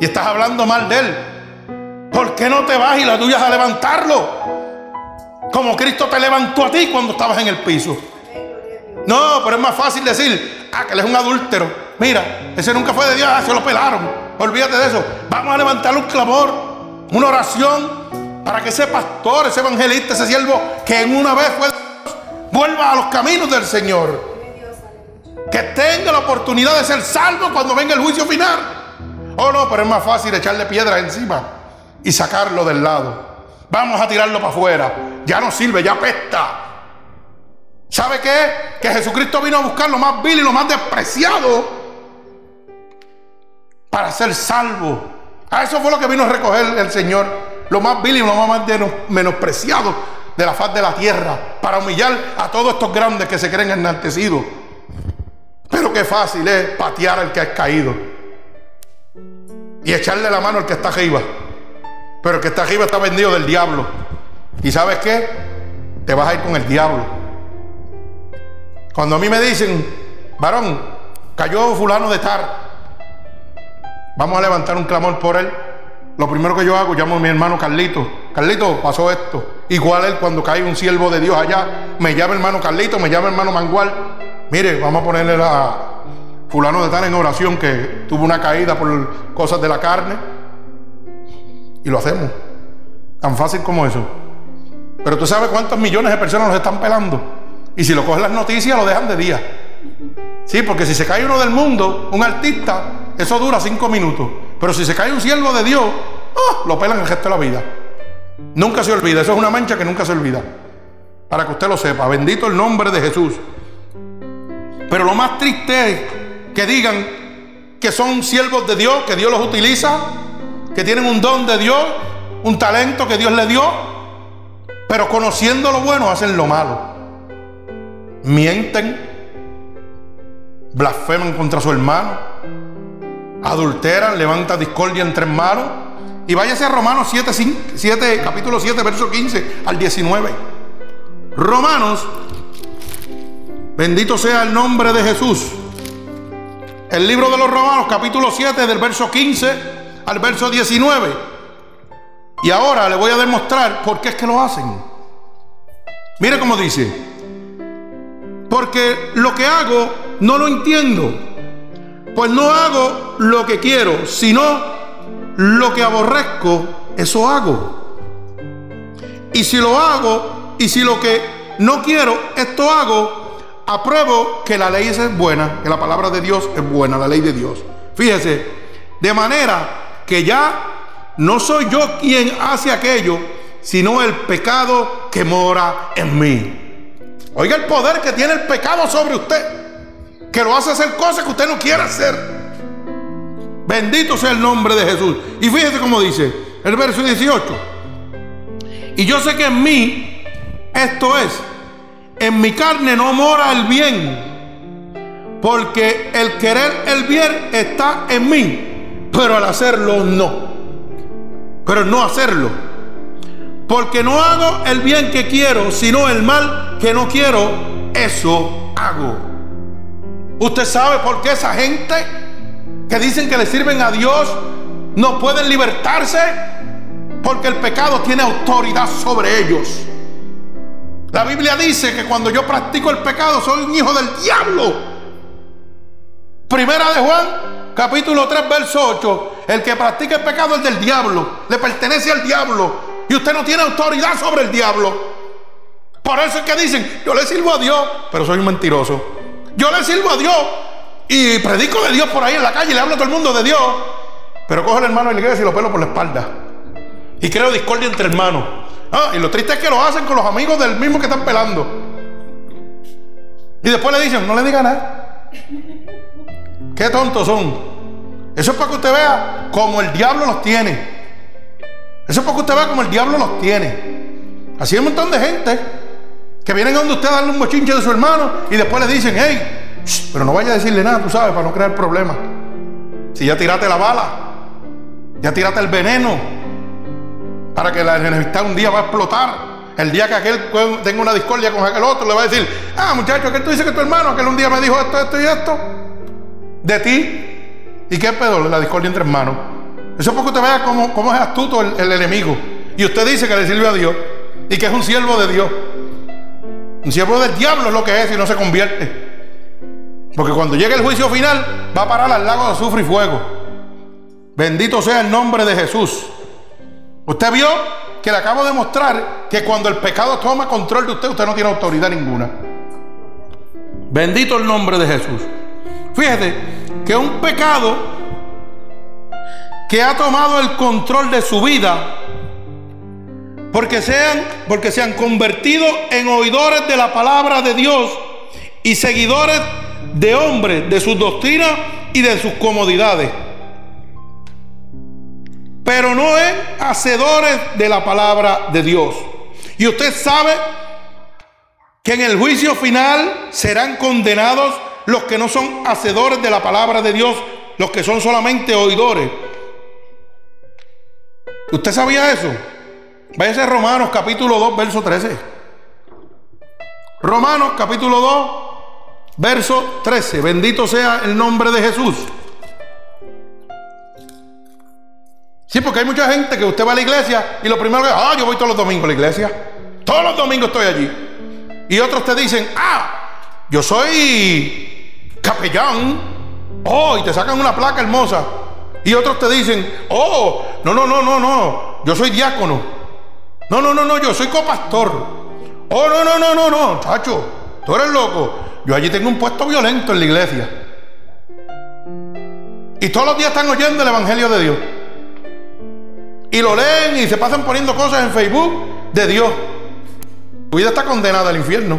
Speaker 1: Y estás hablando mal de Él. ¿Por qué no te vas y la tuya a levantarlo? Como Cristo te levantó a ti cuando estabas en el piso. No, pero es más fácil decir, ah, que Él es un adúltero. Mira, ese nunca fue de Dios, ah, se lo pelaron. Olvídate de eso. Vamos a levantar un clamor, una oración para que ese pastor, ese evangelista, ese siervo que en una vez fue de Dios, vuelva a los caminos del Señor. Que tenga la oportunidad de ser salvo cuando venga el juicio final. Oh no, pero es más fácil echarle piedra encima y sacarlo del lado. Vamos a tirarlo para afuera. Ya no sirve, ya pesta. ¿Sabe qué? Que Jesucristo vino a buscar lo más vil y lo más despreciado para ser salvo. A eso fue lo que vino a recoger el Señor. Lo más vil y lo más menospreciado de la faz de la tierra. Para humillar a todos estos grandes que se creen enaltecidos. Pero qué fácil es patear al que ha caído. Y echarle la mano al que está arriba. Pero el que está arriba está vendido del diablo. ¿Y sabes qué? Te vas a ir con el diablo. Cuando a mí me dicen, varón, cayó fulano de tar, vamos a levantar un clamor por él. Lo primero que yo hago, llamo a mi hermano Carlito. Carlito, pasó esto. Igual él cuando cae un siervo de Dios allá, me llama hermano Carlito, me llama hermano Mangual. Mire, vamos a ponerle a fulano de tal en oración que tuvo una caída por cosas de la carne. Y lo hacemos. Tan fácil como eso. Pero tú sabes cuántos millones de personas nos están pelando. Y si lo cogen las noticias, lo dejan de día. Sí, porque si se cae uno del mundo, un artista, eso dura cinco minutos. Pero si se cae un siervo de Dios, ¡oh! lo pelan el gesto de la vida. Nunca se olvida. Eso es una mancha que nunca se olvida. Para que usted lo sepa. Bendito el nombre de Jesús. Pero lo más triste es que digan que son siervos de Dios, que Dios los utiliza, que tienen un don de Dios, un talento que Dios le dio, pero conociendo lo bueno hacen lo malo. Mienten, blasfeman contra su hermano, adulteran, levantan discordia entre hermanos. Y váyase a Romanos 7, 7, capítulo 7, verso 15 al 19. Romanos, bendito sea el nombre de Jesús. El libro de los Romanos, capítulo 7, del verso 15 al verso 19. Y ahora le voy a demostrar por qué es que lo hacen. Mire cómo dice. Porque lo que hago no lo entiendo. Pues no hago lo que quiero, sino lo que aborrezco, eso hago. Y si lo hago, y si lo que no quiero, esto hago, apruebo que la ley es buena, que la palabra de Dios es buena, la ley de Dios. Fíjese, de manera que ya no soy yo quien hace aquello, sino el pecado que mora en mí. Oiga el poder que tiene el pecado sobre usted, que lo hace hacer cosas que usted no quiere hacer. Bendito sea el nombre de Jesús. Y fíjese cómo dice el verso 18. Y yo sé que en mí, esto es, en mi carne no mora el bien, porque el querer el bien está en mí, pero al hacerlo no pero no hacerlo. Porque no hago el bien que quiero, sino el mal que no quiero, eso hago. ¿Usted sabe por qué esa gente que dicen que le sirven a Dios no pueden libertarse? Porque el pecado tiene autoridad sobre ellos. La Biblia dice que cuando yo practico el pecado soy un hijo del diablo. Primera de Juan capítulo 3, verso 8, el que practica el pecado es del diablo, le pertenece al diablo y usted no tiene autoridad sobre el diablo. Por eso es que dicen, yo le sirvo a Dios, pero soy un mentiroso. Yo le sirvo a Dios y predico de Dios por ahí en la calle y le hablo a todo el mundo de Dios, pero cojo el hermano de la iglesia y lo pelo por la espalda. Y creo discordia entre hermanos. Ah, y lo triste es que lo hacen con los amigos del mismo que están pelando. Y después le dicen, no le diga nada. Qué tontos son. Eso es para que usted vea como el diablo los tiene. Eso es para que usted vea como el diablo los tiene. Así hay un montón de gente que vienen a donde usted a darle un mochinche de su hermano y después le dicen, hey, pero no vaya a decirle nada, tú sabes, para no crear problemas. Si ya tiraste la bala, ya tiraste el veneno, para que la enemistad un día va a explotar. El día que aquel tenga una discordia con aquel otro, le va a decir, ah, muchacho, aquel tú dices que tu hermano, aquel un día me dijo esto, esto y esto de ti. ¿Y qué pedo? La discordia entre hermanos. Eso es porque usted vea cómo, cómo es astuto el, enemigo. Y usted dice que le sirve a Dios y que es un siervo de Dios. Un siervo del diablo es lo que es y no se convierte. Porque cuando llegue el juicio final, va a parar al lago de azufre y fuego. Bendito sea el nombre de Jesús. Usted vio que le acabo de mostrar que cuando el pecado toma control de usted, usted no tiene autoridad ninguna. Bendito el nombre de Jesús. Fíjate que un pecado que ha tomado el control de su vida, porque sean, porque se han convertido en oidores de la palabra de Dios y seguidores de hombres, de sus doctrinas y de sus comodidades. Pero no es hacedores de la palabra de Dios. Y usted sabe que en el juicio final serán condenados los que no son hacedores de la palabra de Dios, los que son solamente oidores. ¿Usted sabía eso? Váyase a Romanos capítulo 2, verso 13. Romanos capítulo 2, verso 13. Bendito sea el nombre de Jesús. Sí, porque hay mucha gente que usted va a la iglesia y lo primero que, ah, yo voy todos los domingos a la iglesia. Todos los domingos estoy allí. Y otros te dicen, ah, yo soy capellán. Oh, y te sacan una placa hermosa. Y otros te dicen, oh, no, no, no, no, no, yo soy diácono. No, no, no, no, yo soy copastor. Oh, no, no, no, no, no, chacho, tú eres loco. Yo allí tengo un puesto violento en la iglesia. Y todos los días están oyendo el Evangelio de Dios. Y lo leen y se pasan poniendo cosas en Facebook de Dios. Tu vida está condenada al infierno.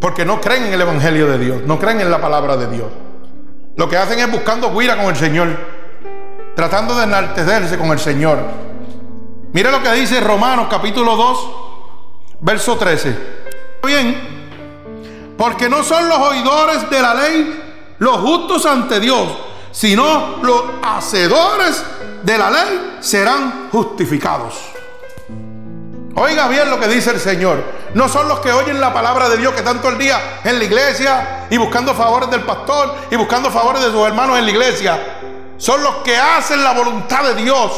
Speaker 1: Porque no creen en el Evangelio de Dios, no creen en la palabra de Dios. Lo que hacen es buscando guira con el Señor, tratando de enaltecerse con el Señor. Mire lo que dice Romanos capítulo 2, verso 13. Bien, porque no son los oidores de la ley los justos ante Dios, sino los hacedores de la ley serán justificados. Oiga bien lo que dice el Señor. No son los que oyen la palabra de Dios que tanto el día en la iglesia y buscando favores del pastor y buscando favores de sus hermanos en la iglesia. Son los que hacen la voluntad de Dios,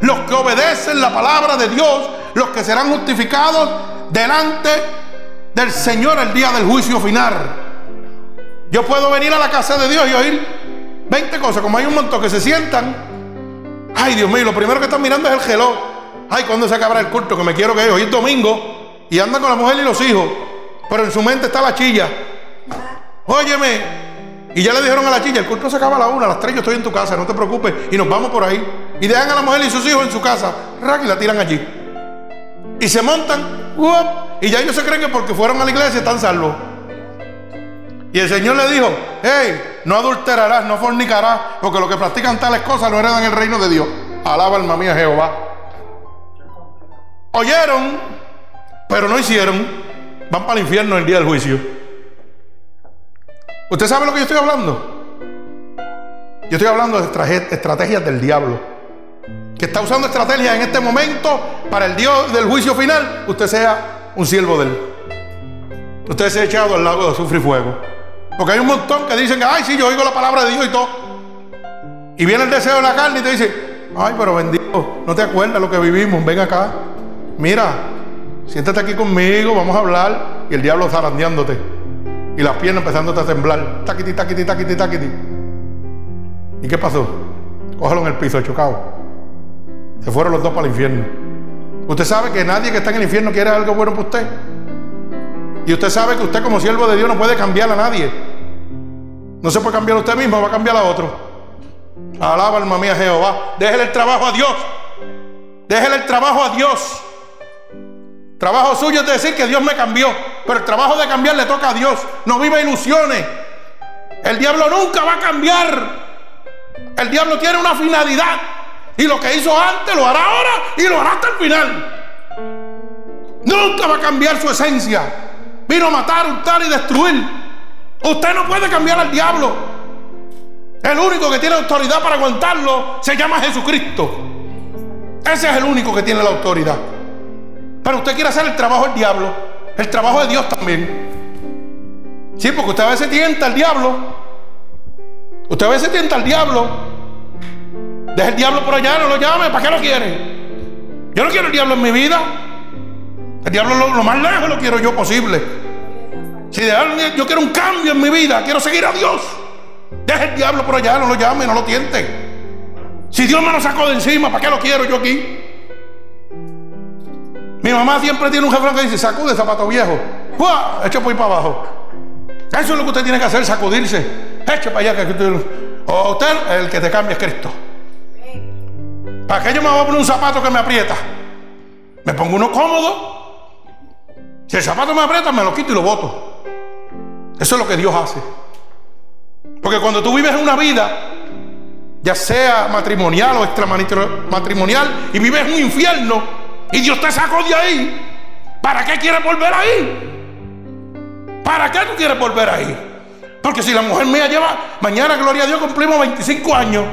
Speaker 1: los que obedecen la palabra de Dios, los que serán justificados delante del Señor el día del juicio final. Yo puedo venir a la casa de Dios y oír 20 cosas, como hay un montón que se sientan. Ay, Dios mío, lo primero que están mirando es el geló. Ay, ¿cuándo se acabará el culto? Que me quiero que hoy es domingo y anda con la mujer y los hijos. Pero en su mente está la chilla. Óyeme. Y ya le dijeron a la chilla, el culto se acaba a la una, a las tres yo estoy en tu casa, no te preocupes. Y nos vamos por ahí. Y dejan a la mujer y sus hijos en su casa. Y la tiran allí. Y se montan. y ya ellos se creen que porque fueron a la iglesia están salvos. Y el Señor le dijo, hey, no adulterarás, no fornicarás, porque los que practican tales cosas no heredan el reino de Dios. Alaba alma mía Jehová. Oyeron, pero no hicieron. Van para el infierno el día del juicio. ¿Usted sabe lo que yo estoy hablando? Yo estoy hablando de estrategias del diablo. Que está usando estrategias en este momento para el día del juicio final. Usted sea un siervo de él. Usted se ha echado al lago de azufre y fuego. Porque hay un montón que dicen, ay, sí, yo oigo la palabra de Dios y todo. Y viene el deseo de la carne y te dice, ay, pero bendito, no te acuerdas lo que vivimos, ven acá mira, siéntate aquí conmigo, vamos a hablar. Y el diablo zarandeándote. Y las piernas empezándote a temblar. Taquiti, taquiti, taquiti, taquiti. ¿Y qué pasó? Cójalo en el piso, chocado. Se fueron los dos para el infierno. Usted sabe que nadie que está en el infierno quiere algo bueno para usted. Y usted sabe que usted como siervo de Dios no puede cambiar a nadie. No se puede cambiar a usted mismo, va a cambiar a otro. Alaba alma mía Jehová. Déjele el trabajo a Dios. Déjele el trabajo a Dios. Trabajo suyo es decir que Dios me cambió, pero el trabajo de cambiar le toca a Dios. No vive ilusiones. El diablo nunca va a cambiar. El diablo tiene una finalidad. Y lo que hizo antes lo hará ahora y lo hará hasta el final. Nunca va a cambiar su esencia. Vino a matar, hurtar y destruir. Usted no puede cambiar al diablo. El único que tiene autoridad para aguantarlo se llama Jesucristo. Ese es el único que tiene la autoridad. Pero usted quiere hacer el trabajo del diablo, el trabajo de Dios también. Sí, porque usted a veces tienta al diablo. Usted a veces tienta al diablo. Deja el diablo por allá, no lo llame. ¿Para qué lo quiere? Yo no quiero el diablo en mi vida. El diablo lo, más lejos lo quiero yo posible. Si yo quiero un cambio en mi vida, quiero seguir a Dios. Deja el diablo por allá, no lo llame, no lo tiente. Si Dios me lo sacó de encima, ¿para qué lo quiero yo aquí? Mi mamá siempre tiene un jefrán que dice, sacude zapato viejo. ¡Fua! Echa por ahí para abajo. Eso es lo que usted tiene que hacer, sacudirse. Eche para allá que usted... O usted, el que te cambia es Cristo. ¿Para qué yo me voy a poner un zapato que me aprieta? Me pongo uno cómodo. Si el zapato me aprieta, me lo quito y lo boto. Eso es lo que Dios hace. Porque cuando tú vives una vida, ya sea matrimonial o extramatrimonial, y vives un infierno, y Dios te sacó de ahí, ¿para qué quieres volver ahí? ¿Para qué tú quieres volver ahí? Porque si la mujer mía lleva, mañana, gloria a Dios, cumplimos 25 años.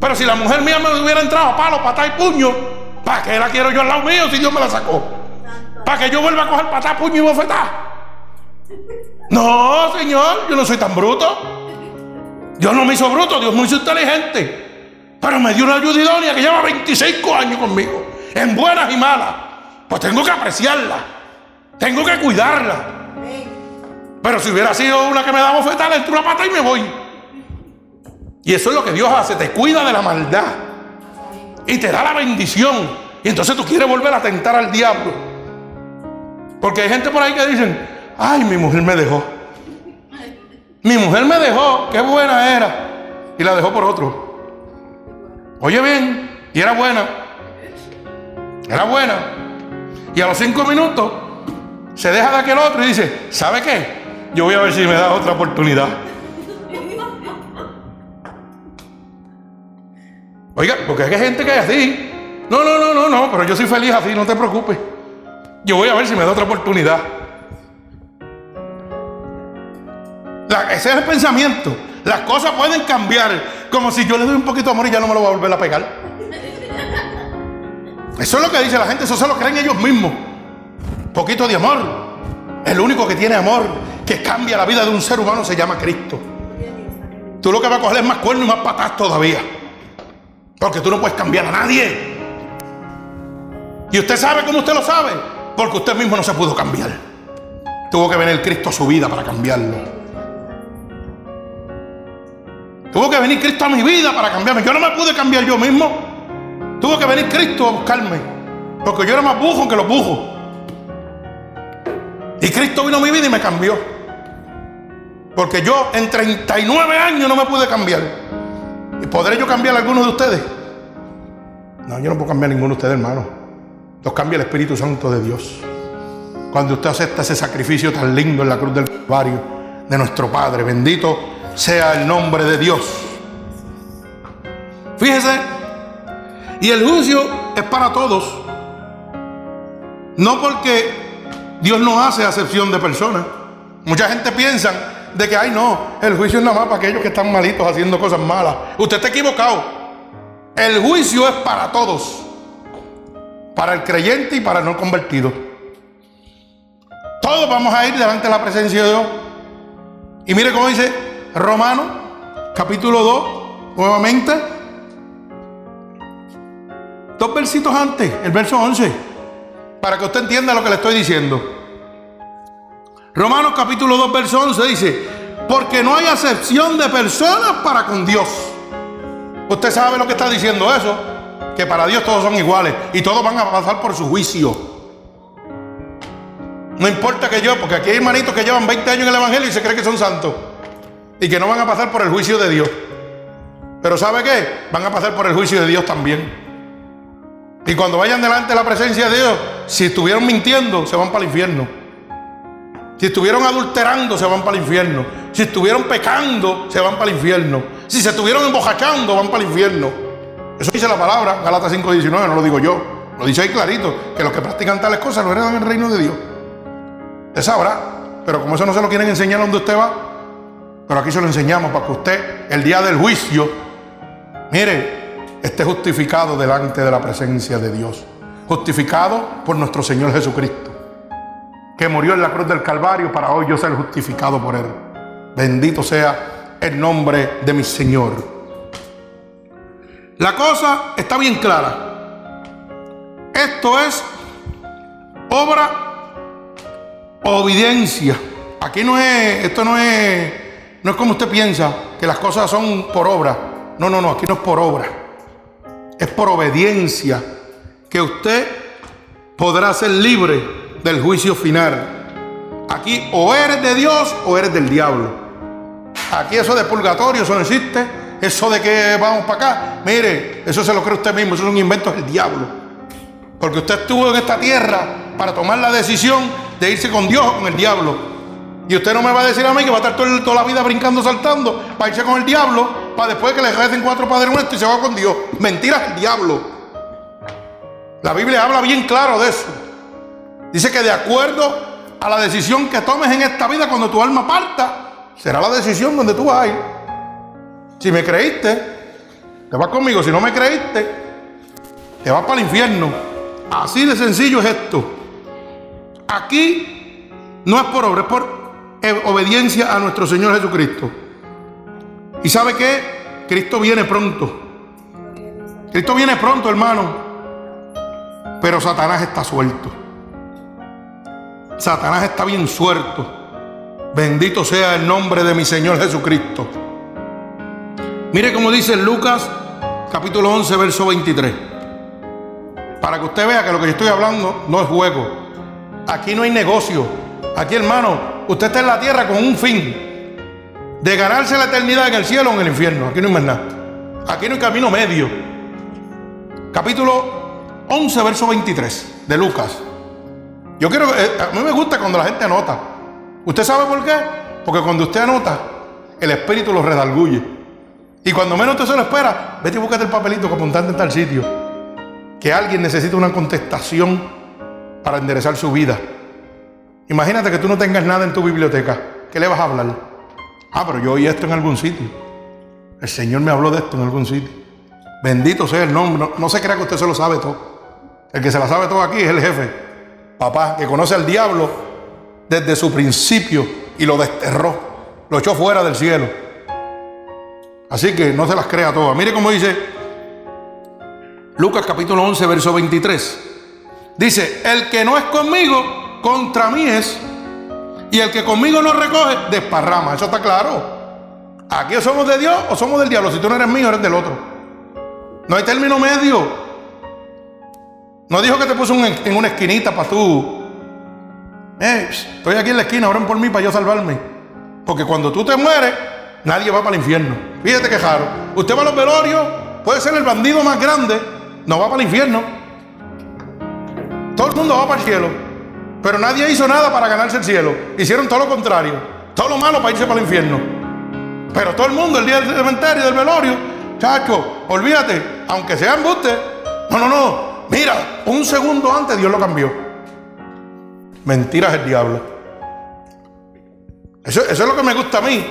Speaker 1: Pero si la mujer mía me hubiera entrado a palo, patá y puño, ¿para qué la quiero yo al lado mío si Dios me la sacó? ¿Para que yo vuelva a coger patá, puño y bofetá? No, Señor, yo no soy tan bruto. Dios no me hizo bruto, Dios me hizo inteligente. Pero me dio una ayuda idónea que lleva 25 años conmigo, en buenas y malas. Pues tengo que apreciarla, tengo que cuidarla. Pero si hubiera sido una que me da bofetada, entro una pata y me voy. Y eso es lo que Dios hace, te cuida de la maldad y te da la bendición. Y entonces tú quieres volver a tentar al diablo. Porque hay gente por ahí que dicen, ay, mi mujer me dejó. Mi mujer me dejó, qué buena era. Y la dejó por otro. Oye bien, y era buena. Era buena. Y a los cinco minutos se deja de aquel otro y dice, ¿sabe qué? Yo voy a ver si me da otra oportunidad. Oiga, porque hay gente que es así. No, no, no, no, no, pero yo soy feliz así, no te preocupes. Yo voy a ver si me da otra oportunidad. ese es el pensamiento. Las cosas pueden cambiar. Como si yo le doy un poquito de amor y ya no me lo voy a volver a pegar. Eso es lo que dice la gente, eso se lo creen ellos mismos. Poquito de amor. El único que tiene amor que cambia la vida de un ser humano se llama Cristo. Tú lo que vas a coger es más cuerno y más patas todavía. Porque tú no puedes cambiar a nadie. Y usted sabe cómo usted lo sabe. Porque usted mismo no se pudo cambiar. Tuvo que venir Cristo a su vida para cambiarlo. Tuvo que venir Cristo a mi vida para cambiarme. Yo no me pude cambiar yo mismo. Tuvo que venir Cristo a buscarme. Porque yo era más bujo que los bujos. Y Cristo vino a mi vida y me cambió. Porque yo en 39 años no me pude cambiar. ¿Y podré yo cambiar a alguno de ustedes? No, yo no puedo cambiar a ninguno de ustedes, hermano. Los cambia el Espíritu Santo de Dios. Cuando usted acepta ese sacrificio tan lindo en la cruz del Calvario de nuestro Padre, bendito sea el nombre de Dios. Fíjese, y el juicio es para todos. No porque Dios no hace acepción de personas. Mucha gente piensa de que, ay, no, el juicio es nada más para aquellos que están malitos haciendo cosas malas. Usted está equivocado. El juicio es para todos. Para el creyente y para el no convertido. Todos vamos a ir delante de la presencia de Dios. Y mire cómo dice Romano, capítulo 2, nuevamente. Dos versitos antes, el verso 11. Para que usted entienda lo que le estoy diciendo. Romanos capítulo 2, verso 11 dice, porque no hay acepción de personas para con Dios. Usted sabe lo que está diciendo eso, que para Dios todos son iguales y todos van a pasar por su juicio. No importa que yo, porque aquí hay hermanitos que llevan 20 años en el Evangelio y se creen que son santos y que no van a pasar por el juicio de Dios. Pero ¿sabe qué? Van a pasar por el juicio de Dios también. Y cuando vayan delante de la presencia de Dios, si estuvieron mintiendo, se van para el infierno. Si estuvieron adulterando, se van para el infierno. Si estuvieron pecando, se van para el infierno. Si se estuvieron embojachando, van para el infierno. Eso dice la palabra, Galata 5.19, no lo digo yo. Lo dice ahí clarito, que los que practican tales cosas no heredan el reino de Dios. Usted sabrá, pero como eso no se lo quieren enseñar donde usted va, pero aquí se lo enseñamos para que usted, el día del juicio, mire, esté justificado delante de la presencia de Dios. Justificado por nuestro Señor Jesucristo que murió en la cruz del Calvario para hoy yo ser justificado por Él. Bendito sea el nombre de mi Señor. La cosa está bien clara. Esto es obra obediencia. Aquí no es, esto no es, no es como usted piensa, que las cosas son por obra. No, no, no, aquí no es por obra. Es por obediencia que usted podrá ser libre del juicio final. Aquí o eres de Dios o eres del diablo. Aquí eso de purgatorio, eso no existe. Eso de que vamos para acá, mire, eso se lo cree usted mismo, eso es un invento del diablo. Porque usted estuvo en esta tierra para tomar la decisión de irse con Dios o con el diablo. Y usted no me va a decir a mí que va a estar toda la vida brincando, saltando, para irse con el diablo, después que le recen cuatro padres nuestros y se va con Dios. Mentira el diablo. La Biblia habla bien claro de eso. Dice que de acuerdo a la decisión que tomes en esta vida cuando tu alma parta, será la decisión donde tú vas. Si me creíste, te vas conmigo. Si no me creíste, te vas para el infierno. Así de sencillo es esto. Aquí no es por obra, es por obediencia a nuestro Señor Jesucristo. ¿Y sabe qué? Cristo viene pronto. Cristo viene pronto, hermano. Pero Satanás está suelto. Satanás está bien suelto. Bendito sea el nombre de mi Señor Jesucristo. Mire cómo dice Lucas capítulo 11, verso 23. Para que usted vea que lo que yo estoy hablando no es juego. Aquí no hay negocio. Aquí, hermano, usted está en la tierra con un fin. De ganarse la eternidad en el cielo o en el infierno. Aquí no hay más nada. Aquí no hay camino medio. Capítulo 11, verso 23 de Lucas. Yo quiero, eh, a mí me gusta cuando la gente anota. ¿Usted sabe por qué? Porque cuando usted anota, el espíritu lo redalguye. Y cuando menos usted se lo espera, vete y búscate el papelito que apuntante en tal sitio. Que alguien necesita una contestación para enderezar su vida. Imagínate que tú no tengas nada en tu biblioteca. ¿Qué le vas a hablar? Ah, pero yo oí esto en algún sitio. El Señor me habló de esto en algún sitio. Bendito sea el nombre. No, se crea que usted se lo sabe todo. El que se la sabe todo aquí es el jefe, papá, que conoce al diablo desde su principio y lo desterró, lo echó fuera del cielo. Así que no se las crea todas. Mire cómo dice Lucas capítulo 11, verso 23. Dice, el que no es conmigo, contra mí es. Y el que conmigo no recoge, desparrama. Eso está claro. Aquí somos de Dios o somos del diablo. Si tú no eres mío, eres del otro. No hay término medio. No dijo que te puso en una esquinita para tú. Eh, estoy aquí en la esquina, oren por mí para yo salvarme. Porque cuando tú te mueres, nadie va para el infierno. Fíjate que raro. Usted va a los velorios, puede ser el bandido más grande, no va para el infierno. Todo el mundo va para el cielo. Pero nadie hizo nada para ganarse el cielo. Hicieron todo lo contrario. Todo lo malo para irse para el infierno. Pero todo el mundo, el día del cementerio, del velorio, chacho, olvídate, aunque sea embuste. No, no, no. Mira, un segundo antes Dios lo cambió. Mentiras el diablo. Eso, es lo que me gusta a mí.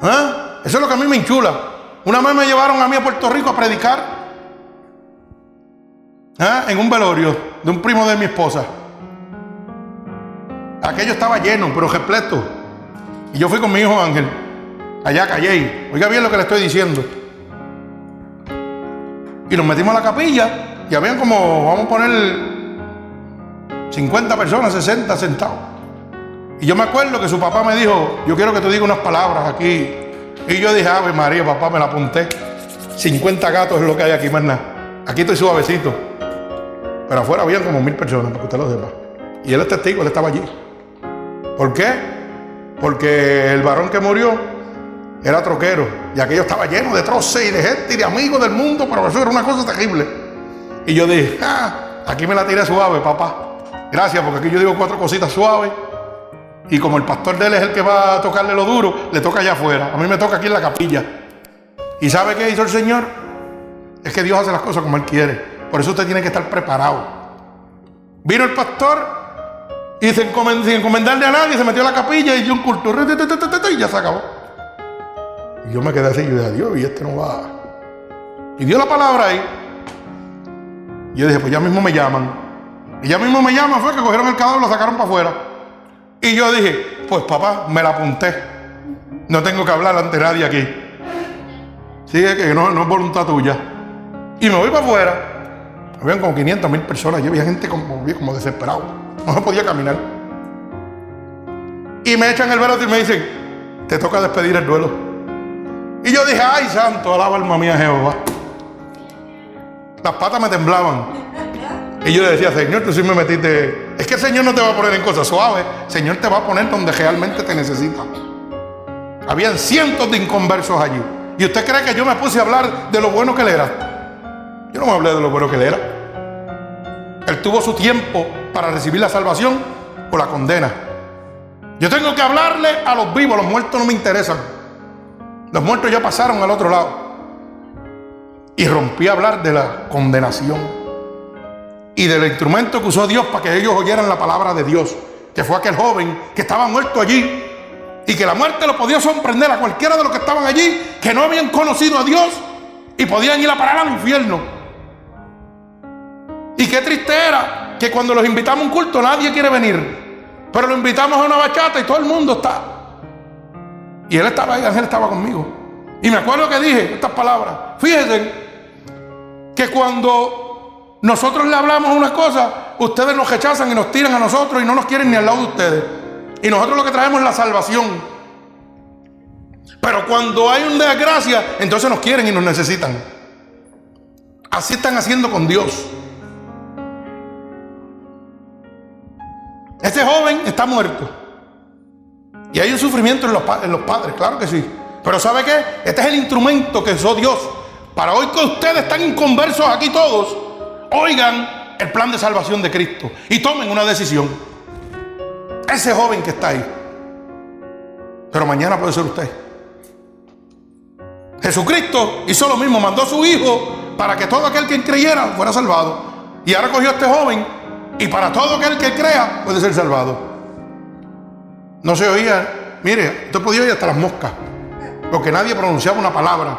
Speaker 1: ¿Ah? Eso es lo que a mí me enchula. Una vez me llevaron a mí a Puerto Rico a predicar ¿ah? en un velorio de un primo de mi esposa. Aquello estaba lleno, pero repleto. Y yo fui con mi hijo Ángel. Allá callé. Oiga bien lo que le estoy diciendo. Y nos metimos a la capilla y habían como, vamos a poner 50 personas, 60 sentados. Y yo me acuerdo que su papá me dijo, yo quiero que tú digas unas palabras aquí. Y yo dije, Ave María, papá, me la apunté. 50 gatos es lo que hay aquí, más. Aquí estoy suavecito. Pero afuera habían como mil personas, para que usted lo sepa. Y él es testigo, él estaba allí. ¿Por qué? Porque el varón que murió era troquero. Y aquello estaba lleno de troces y de gente y de amigos del mundo, pero eso era una cosa terrible. Y yo dije, ah, aquí me la tiré suave, papá. Gracias, porque aquí yo digo cuatro cositas suaves. Y como el pastor de él es el que va a tocarle lo duro, le toca allá afuera. A mí me toca aquí en la capilla. ¿Y sabe qué hizo el Señor? Es que Dios hace las cosas como Él quiere. Por eso usted tiene que estar preparado. Vino el pastor y sin encomendarle a nadie, se metió a la capilla y dio un culto. Y ya se acabó. Y yo me quedé así, yo dije, Dios, y este no va. Y dio la palabra ahí. Y yo dije, pues ya mismo me llaman. Y ya mismo me llaman, fue que cogieron el cadáver y lo sacaron para afuera. Y yo dije, pues papá, me la apunté. No tengo que hablar ante nadie aquí. Sigue que no es voluntad tuya. Y me voy para afuera. Habían como 500 mil personas. Yo había gente como, desesperado. No se podía caminar. Y me echan el velo y me dicen, te toca despedir el duelo. Y yo dije, ay santo, alaba alma mía Jehová. Las patas me temblaban. Y yo le decía, Señor, tú sí me metiste. Es que el Señor no te va a poner en cosas suaves. El Señor te va a poner donde realmente te necesita. Habían cientos de inconversos allí. ¿Y usted cree que yo me puse a hablar de lo bueno que él era? Yo no me hablé de lo bueno que él era. Él tuvo su tiempo para recibir la salvación o la condena. Yo tengo que hablarle a los vivos, los muertos no me interesan. Los muertos ya pasaron al otro lado. Y rompí a hablar de la condenación y del instrumento que usó Dios para que ellos oyeran la palabra de Dios, que fue aquel joven que estaba muerto allí y que la muerte lo podía sorprender a cualquiera de los que estaban allí, que no habían conocido a Dios y podían ir a parar al infierno. Y qué triste era que cuando los invitamos a un culto nadie quiere venir. Pero lo invitamos a una bachata y todo el mundo está. Y él estaba ahí, Ángel estaba conmigo. Y me acuerdo que dije estas palabras. Fíjense que cuando nosotros le hablamos una cosa, ustedes nos rechazan y nos tiran a nosotros y no nos quieren ni al lado de ustedes. Y nosotros lo que traemos es la salvación. Pero cuando hay una desgracia, entonces nos quieren y nos necesitan. Así están haciendo con Dios. Este joven está muerto. Y hay un sufrimiento en los, padres, claro que sí. Pero ¿sabe qué? Este es el instrumento que usó Dios. Para hoy que ustedes están inconversos aquí todos, oigan el plan de salvación de Cristo y tomen una decisión. Ese joven que está ahí. Pero mañana puede ser usted. Jesucristo hizo lo mismo, mandó a su Hijo para que todo aquel que creyera fuera salvado. Y ahora cogió a este joven y para todo aquel que crea puede ser salvado. No se oía, mire, usted podía oír hasta las moscas, porque nadie pronunciaba una palabra.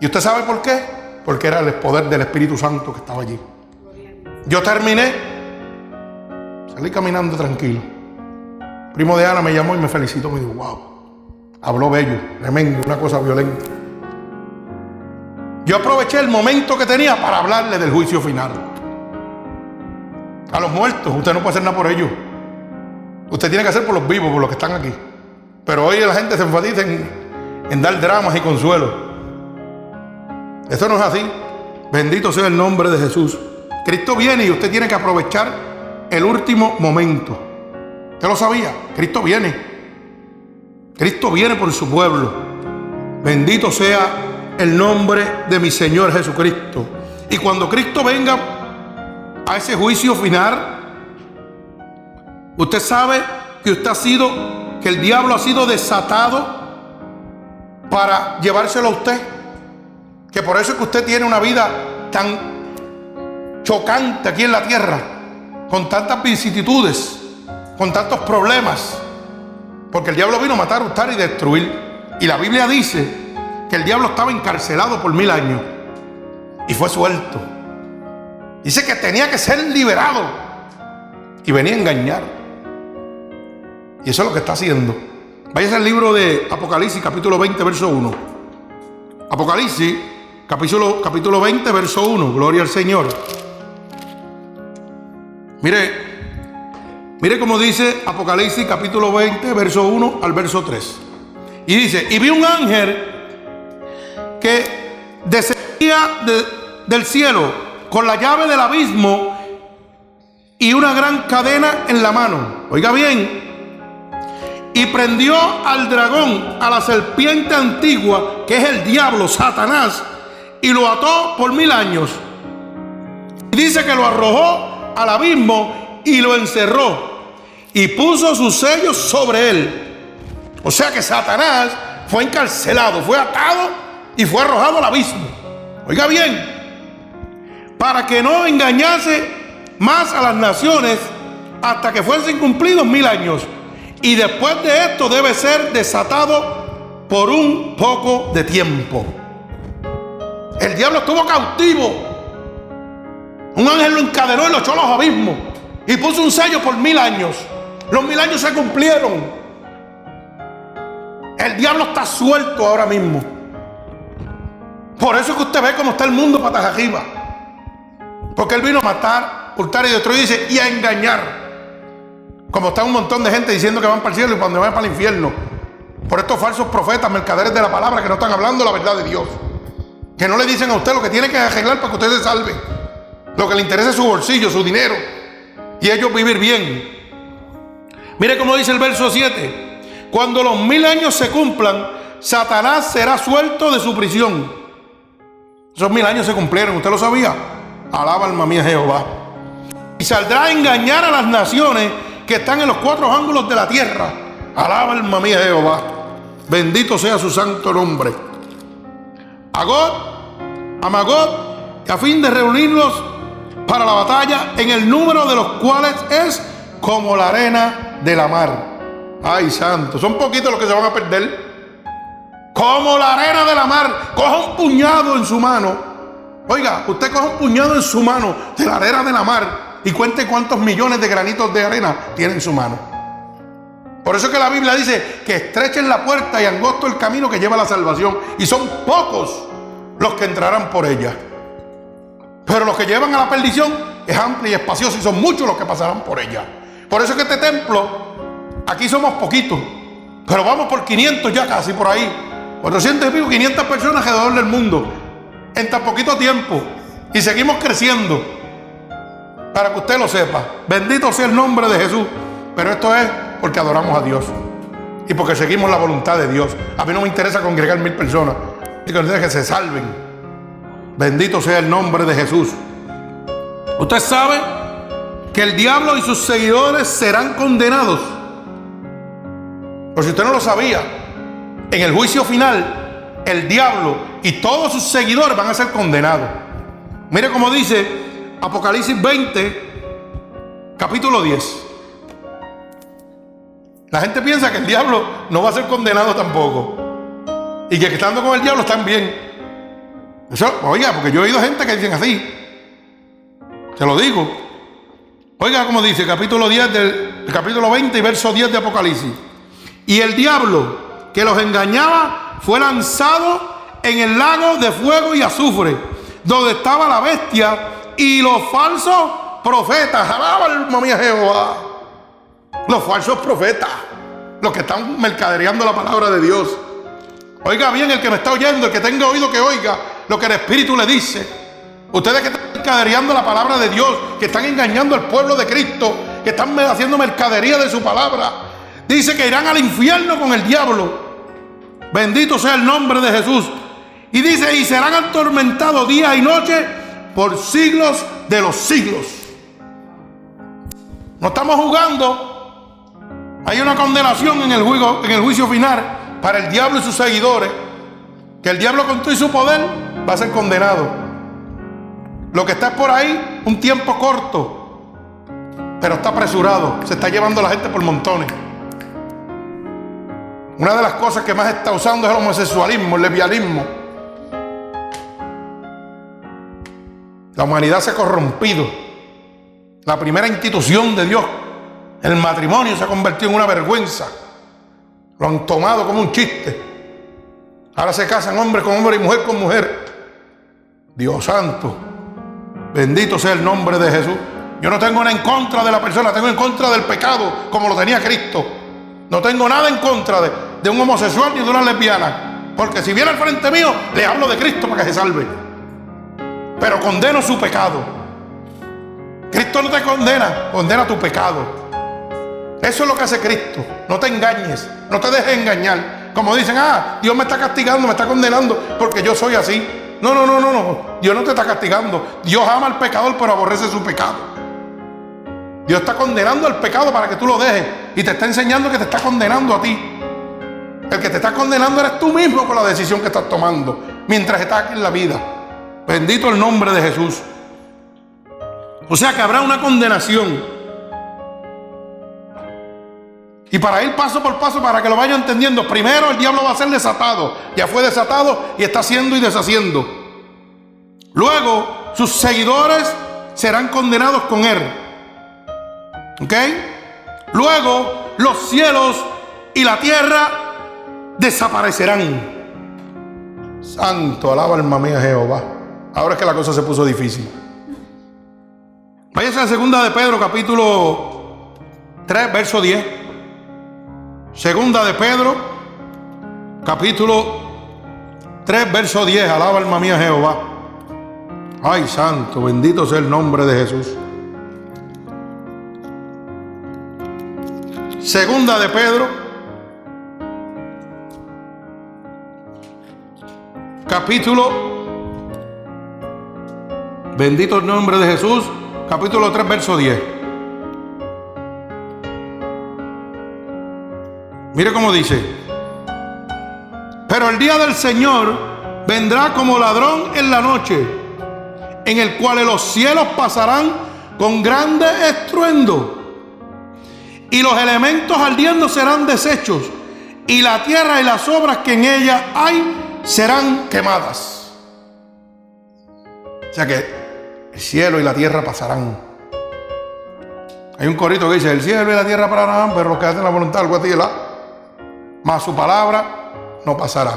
Speaker 1: ¿Y usted sabe por qué? Porque era el poder del Espíritu Santo que estaba allí. Yo terminé, salí caminando tranquilo. primo de Ana me llamó y me felicitó, me dijo, wow, habló bello, tremendo, una cosa violenta. Yo aproveché el momento que tenía para hablarle del juicio final. A los muertos, usted no puede hacer nada por ellos. Usted tiene que hacer por los vivos, por los que están aquí. Pero hoy la gente se enfatiza en, dar dramas y consuelo. Esto no es así. Bendito sea el nombre de Jesús. Cristo viene y usted tiene que aprovechar el último momento. ¿Usted lo sabía? Cristo viene. Cristo viene por su pueblo. Bendito sea el nombre de mi Señor Jesucristo. Y cuando Cristo venga a ese juicio final, usted sabe que usted ha sido, que el diablo ha sido desatado para llevárselo a usted. Que por eso es que usted tiene una vida tan chocante aquí en la tierra, con tantas vicisitudes, con tantos problemas. Porque el diablo vino a matar, hurtar y destruir. Y la Biblia dice que el diablo estaba encarcelado por mil años y fue suelto. Dice que tenía que ser liberado. Y venía a engañar. Y eso es lo que está haciendo. Váyase al libro de Apocalipsis, capítulo 20, verso 1. Apocalipsis, capítulo, capítulo 20, verso 1. Gloria al Señor. Mire, mire cómo dice Apocalipsis, capítulo 20, verso 1 al verso 3. Y dice, y vi un ángel que descendía del cielo con la llave del abismo y una gran cadena en la mano. Oiga bien. Y prendió al dragón, a la serpiente antigua, que es el diablo, Satanás, y lo ató por mil años. Y dice que lo arrojó al abismo y lo encerró. Y puso sus sellos sobre él. O sea que Satanás fue encarcelado, fue atado y fue arrojado al abismo. Oiga bien, para que no engañase más a las naciones hasta que fuesen cumplidos mil años. Y después de esto debe ser desatado por un poco de tiempo. El diablo estuvo cautivo. Un ángel lo encadenó y lo echó a los abismos. Y puso un sello por mil años. Los mil años se cumplieron. El diablo está suelto ahora mismo. Por eso es que usted ve cómo está el mundo patas arriba. Porque Él vino a matar, hurtar y destruir, dice, y a engañar. Como está un montón de gente diciendo que van para el cielo y cuando van para el infierno. Por estos falsos profetas, mercaderes de la palabra, que no están hablando la verdad de Dios. Que no le dicen a usted lo que tiene que arreglar para que usted se salve. Lo que le interesa es su bolsillo, su dinero. Y ellos vivir bien. Mire cómo dice el verso 7. Cuando los mil años se cumplan, Satanás será suelto de su prisión. Esos mil años se cumplieron, ¿usted lo sabía? Alaba alma mía Jehová. Y saldrá a engañar a las naciones que están en los cuatro ángulos de la tierra. Alaba alma mía Jehová. Bendito sea su santo nombre. A God, a a fin de reunirlos para la batalla, en el número de los cuales es como la arena de la mar. Ay, santo, son poquitos los que se van a perder. Como la arena de la mar, coja un puñado en su mano. Oiga, usted coja un puñado en su mano de la arena de la mar y cuente cuántos millones de granitos de arena tiene en su mano. Por eso que la Biblia dice que estrechen la puerta y angosto el camino que lleva a la salvación. Y son pocos los que entrarán por ella. Pero los que llevan a la perdición es amplio y espacioso y son muchos los que pasarán por ella. Por eso que este templo, aquí somos poquitos. Pero vamos por 500 ya casi por ahí. 400 y pico, 500 personas alrededor del mundo. En tan poquito tiempo. Y seguimos creciendo para que usted lo sepa. Bendito sea el nombre de Jesús. Pero esto es porque adoramos a Dios y porque seguimos la voluntad de Dios. A mí no me interesa congregar mil personas y que se salven. Bendito sea el nombre de Jesús. Usted sabe que el diablo y sus seguidores serán condenados. Por si usted no lo sabía, en el juicio final, el diablo y todos sus seguidores van a ser condenados. Mire cómo dice Apocalipsis 20, capítulo 10. La gente piensa que el diablo no va a ser condenado tampoco. Y que estando con el diablo están bien. Eso, oiga, porque yo he oído gente que dicen así. Se lo digo. Oiga como dice, capítulo 10 del capítulo 20 y verso 10 de Apocalipsis. Y el diablo que los engañaba fue lanzado en el lago de fuego y azufre, donde estaba la bestia y los falsos profetas. Alaba alma Jehová. Los falsos profetas. Los que están mercadereando la palabra de Dios. Oiga bien el que me está oyendo, el que tenga oído que oiga lo que el Espíritu le dice. Ustedes que están mercadereando la palabra de Dios, que están engañando al pueblo de Cristo, que están haciendo mercadería de su palabra. Dice que irán al infierno con el diablo. Bendito sea el nombre de Jesús. Y dice, y serán atormentados día y noche por siglos de los siglos. No estamos jugando. Hay una condenación en el, juicio, en el juicio final para el diablo y sus seguidores. Que el diablo con todo y su poder va a ser condenado. Lo que está por ahí, un tiempo corto, pero está apresurado. Se está llevando la gente por montones. Una de las cosas que más está usando es el homosexualismo, el lesbianismo. La humanidad se ha corrompido. La primera institución de Dios, el matrimonio, se ha convertido en una vergüenza. Lo han tomado como un chiste. Ahora se casan hombre con hombre y mujer con mujer. Dios santo. Bendito sea el nombre de Jesús. Yo no tengo nada en contra de la persona, tengo en contra del pecado como lo tenía Cristo. No tengo nada en contra de, de un homosexual ni de una lesbiana. Porque si viene al frente mío, le hablo de Cristo para que se salve pero condeno su pecado. Cristo no te condena, condena tu pecado. Eso es lo que hace Cristo. No te engañes, no te dejes engañar. Como dicen, ah, Dios me está castigando, me está condenando porque yo soy así. No, no, no, no, no. Dios no te está castigando. Dios ama al pecador, pero aborrece su pecado. Dios está condenando al pecado para que tú lo dejes y te está enseñando que te está condenando a ti. El que te está condenando eres tú mismo con la decisión que estás tomando mientras estás aquí en la vida. Bendito el nombre de Jesús. O sea que habrá una condenación. Y para ir paso por paso, para que lo vaya entendiendo, primero el diablo va a ser desatado. Ya fue desatado y está haciendo y deshaciendo. Luego sus seguidores serán condenados con él. ¿Ok? Luego los cielos y la tierra desaparecerán. Santo, alaba alma mía Jehová. Ahora es que la cosa se puso difícil. Váyase a la segunda de Pedro, capítulo 3, verso 10. Segunda de Pedro, capítulo 3, verso 10. Alaba alma mía Jehová. Ay, santo, bendito sea el nombre de Jesús. Segunda de Pedro, capítulo, bendito el nombre de Jesús, capítulo 3, verso 10. Mire cómo dice, pero el día del Señor vendrá como ladrón en la noche, en el cual los cielos pasarán con grande estruendo y los elementos ardiendo serán deshechos, y la tierra y las obras que en ella hay serán quemadas. O sea que el cielo y la tierra pasarán. Hay un corito que dice, el cielo y la tierra pasarán, pero los que hacen la voluntad del guatila, más su palabra no pasará.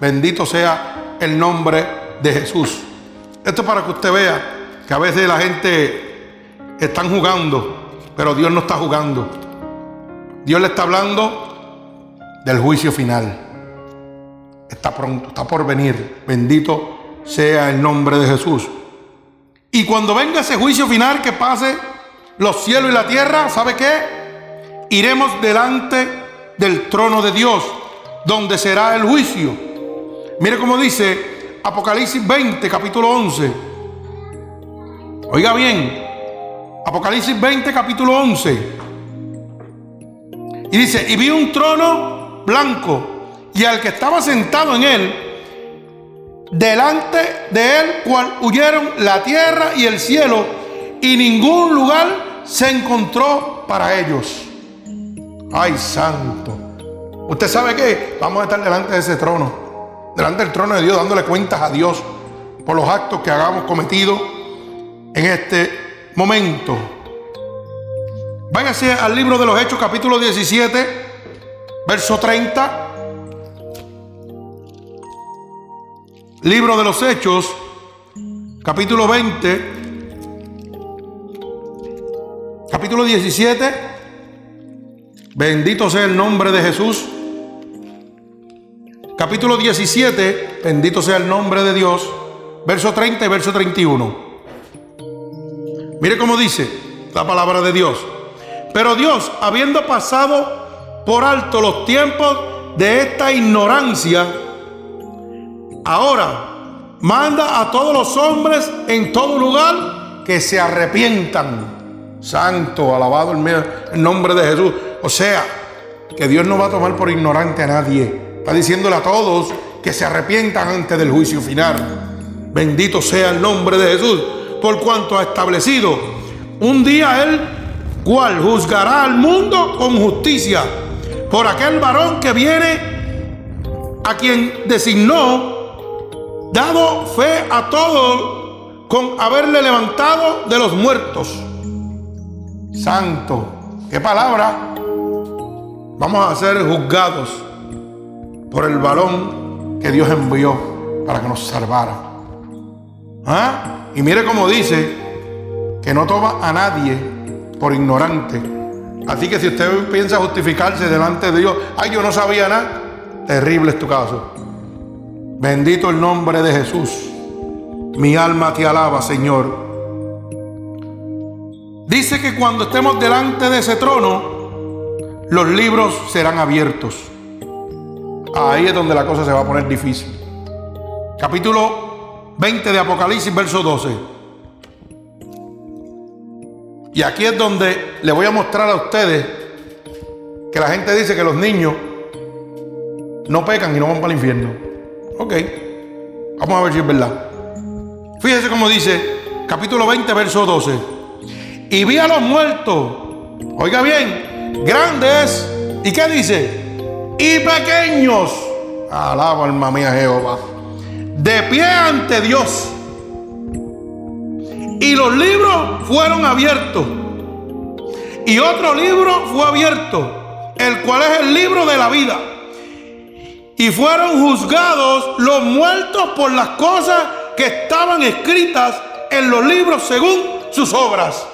Speaker 1: Bendito sea el nombre de Jesús. Esto es para que usted vea que a veces la gente están jugando pero Dios no está jugando. Dios le está hablando del juicio final. Está pronto, está por venir. Bendito sea el nombre de Jesús. Y cuando venga ese juicio final que pase los cielos y la tierra, ¿sabe qué? Iremos delante del trono de Dios, donde será el juicio. Mire cómo dice Apocalipsis 20, capítulo 11. Oiga bien, Apocalipsis 20, capítulo 11. Y dice, y vi un trono blanco y al que estaba sentado en él, delante de él, cual huyeron la tierra y el cielo, y ningún lugar se encontró para ellos. Ay, santo. ¿Usted sabe qué? Vamos a estar delante de ese trono, delante del trono de Dios, dándole cuentas a Dios por los actos que hagamos cometido en este momento. Váyase al libro de los Hechos, capítulo 17, verso 30. Libro de los Hechos, capítulo 20, capítulo 17. Bendito sea el nombre de Jesús. Capítulo 17, bendito sea el nombre de Dios. Verso 30 y verso 31. Mire cómo dice la palabra de Dios. Pero Dios, habiendo pasado por alto los tiempos de esta ignorancia, ahora manda a todos los hombres en todo lugar que se arrepientan. Santo, alabado el nombre de Jesús. O sea, que Dios no va a tomar por ignorante a nadie. Está diciéndole a todos que se arrepientan antes del juicio final. Bendito sea el nombre de Jesús por cuanto ha establecido un día él cual juzgará al mundo con justicia por aquel varón que viene a quien designó, dado fe a todos con haberle levantado de los muertos. Santo, qué palabra. Vamos a ser juzgados por el varón que Dios envió para que nos salvara. ¿Ah? Y mire cómo dice que no toma a nadie por ignorante. Así que si usted piensa justificarse delante de Dios, ay, yo no sabía nada, terrible es tu caso. Bendito el nombre de Jesús. Mi alma te alaba, Señor. Dice que cuando estemos delante de ese trono, los libros serán abiertos. Ahí es donde la cosa se va a poner difícil. Capítulo 20 de Apocalipsis, verso 12. Y aquí es donde le voy a mostrar a ustedes que la gente dice que los niños no pecan y no van para el infierno. Ok, vamos a ver si es verdad. Fíjese cómo dice capítulo 20, verso 12. Y vi a los muertos, oiga bien, grandes, ¿y qué dice? Y pequeños. Alaba alma mía Jehová de pie ante Dios. Y los libros fueron abiertos. Y otro libro fue abierto, el cual es el libro de la vida. Y fueron juzgados los muertos por las cosas que estaban escritas en los libros según sus obras.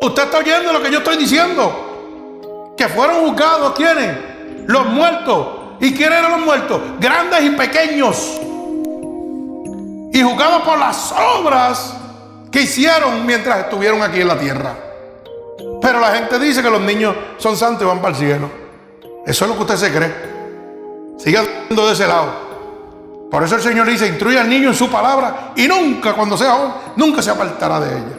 Speaker 1: Usted está oyendo lo que yo estoy diciendo. Que fueron juzgados, ¿quiénes? Los muertos. ¿Y quiénes eran los muertos? Grandes y pequeños. Y juzgados por las obras que hicieron mientras estuvieron aquí en la tierra. Pero la gente dice que los niños son santos y van para el cielo. Eso es lo que usted se cree. Siga de ese lado. Por eso el Señor dice, instruye al niño en su palabra y nunca, cuando sea joven, nunca se apartará de ella.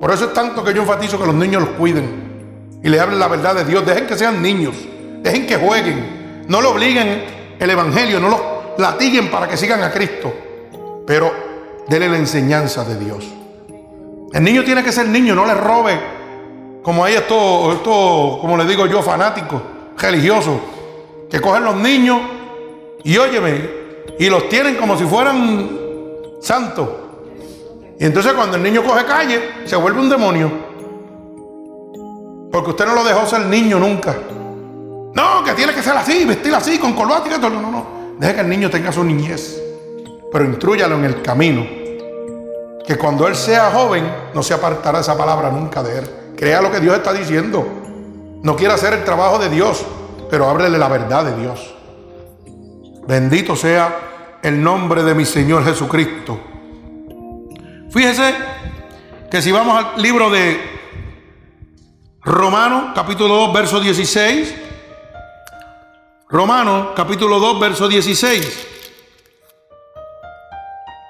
Speaker 1: Por eso es tanto que yo enfatizo que los niños los cuiden y le hablen la verdad de Dios. Dejen que sean niños, dejen que jueguen, no lo obliguen el Evangelio, no los latiguen para que sigan a Cristo, pero denle la enseñanza de Dios. El niño tiene que ser niño, no le robe como hay estos, esto, como le digo yo, fanáticos, religiosos, que cogen los niños y óyeme, y los tienen como si fueran santos. Y entonces cuando el niño coge calle, se vuelve un demonio. Porque usted no lo dejó ser niño nunca. No, que tiene que ser así, vestir así, con corbata y todo. No, no, no. Deje que el niño tenga su niñez. Pero intrúyalo en el camino. Que cuando él sea joven, no se apartará esa palabra nunca de él. Crea lo que Dios está diciendo. No quiere hacer el trabajo de Dios, pero háblele la verdad de Dios. Bendito sea el nombre de mi Señor Jesucristo. Fíjese que si vamos al libro de Romanos, capítulo 2, verso 16. Romanos, capítulo 2, verso 16.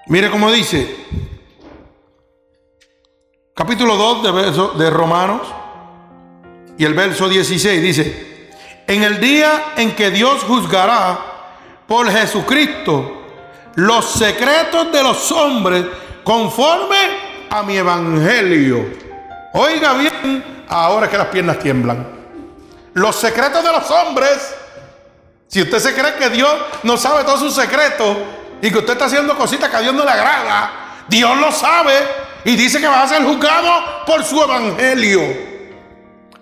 Speaker 1: Mire cómo dice. Capítulo 2 de, verso, de Romanos y el verso 16 dice, en el día en que Dios juzgará por Jesucristo los secretos de los hombres conforme a mi evangelio. Oiga bien, ahora que las piernas tiemblan. Los secretos de los hombres. Si usted se cree que Dios no sabe todos sus secretos y que usted está haciendo cositas que a Dios no le agrada, Dios lo sabe y dice que va a ser juzgado por su evangelio.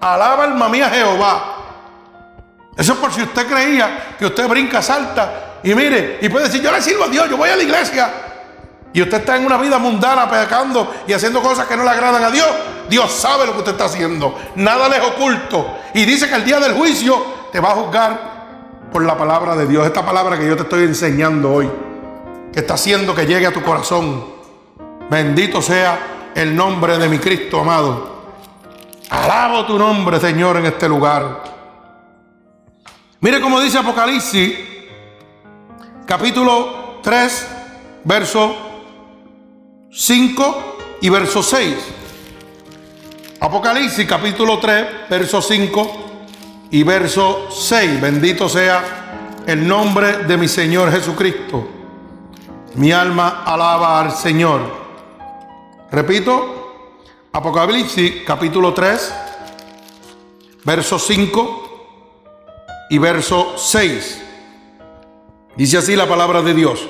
Speaker 1: Alaba alma mía Jehová. Eso es por si usted creía que usted brinca, salta y mire, y puede decir, yo le sirvo a Dios, yo voy a la iglesia. Y usted está en una vida mundana, pecando y haciendo cosas que no le agradan a Dios. Dios sabe lo que usted está haciendo. Nada le es oculto. Y dice que el día del juicio te va a juzgar por la palabra de Dios. Esta palabra que yo te estoy enseñando hoy. Que está haciendo que llegue a tu corazón. Bendito sea el nombre de mi Cristo amado. Alabo tu nombre, Señor, en este lugar. Mire cómo dice Apocalipsis, capítulo 3, verso 5 y verso 6. Apocalipsis, capítulo 3, verso 5 y verso 6. Bendito sea el nombre de mi Señor Jesucristo. Mi alma alaba al Señor. Repito, Apocalipsis capítulo 3, verso 5 y verso 6. Dice así la palabra de Dios.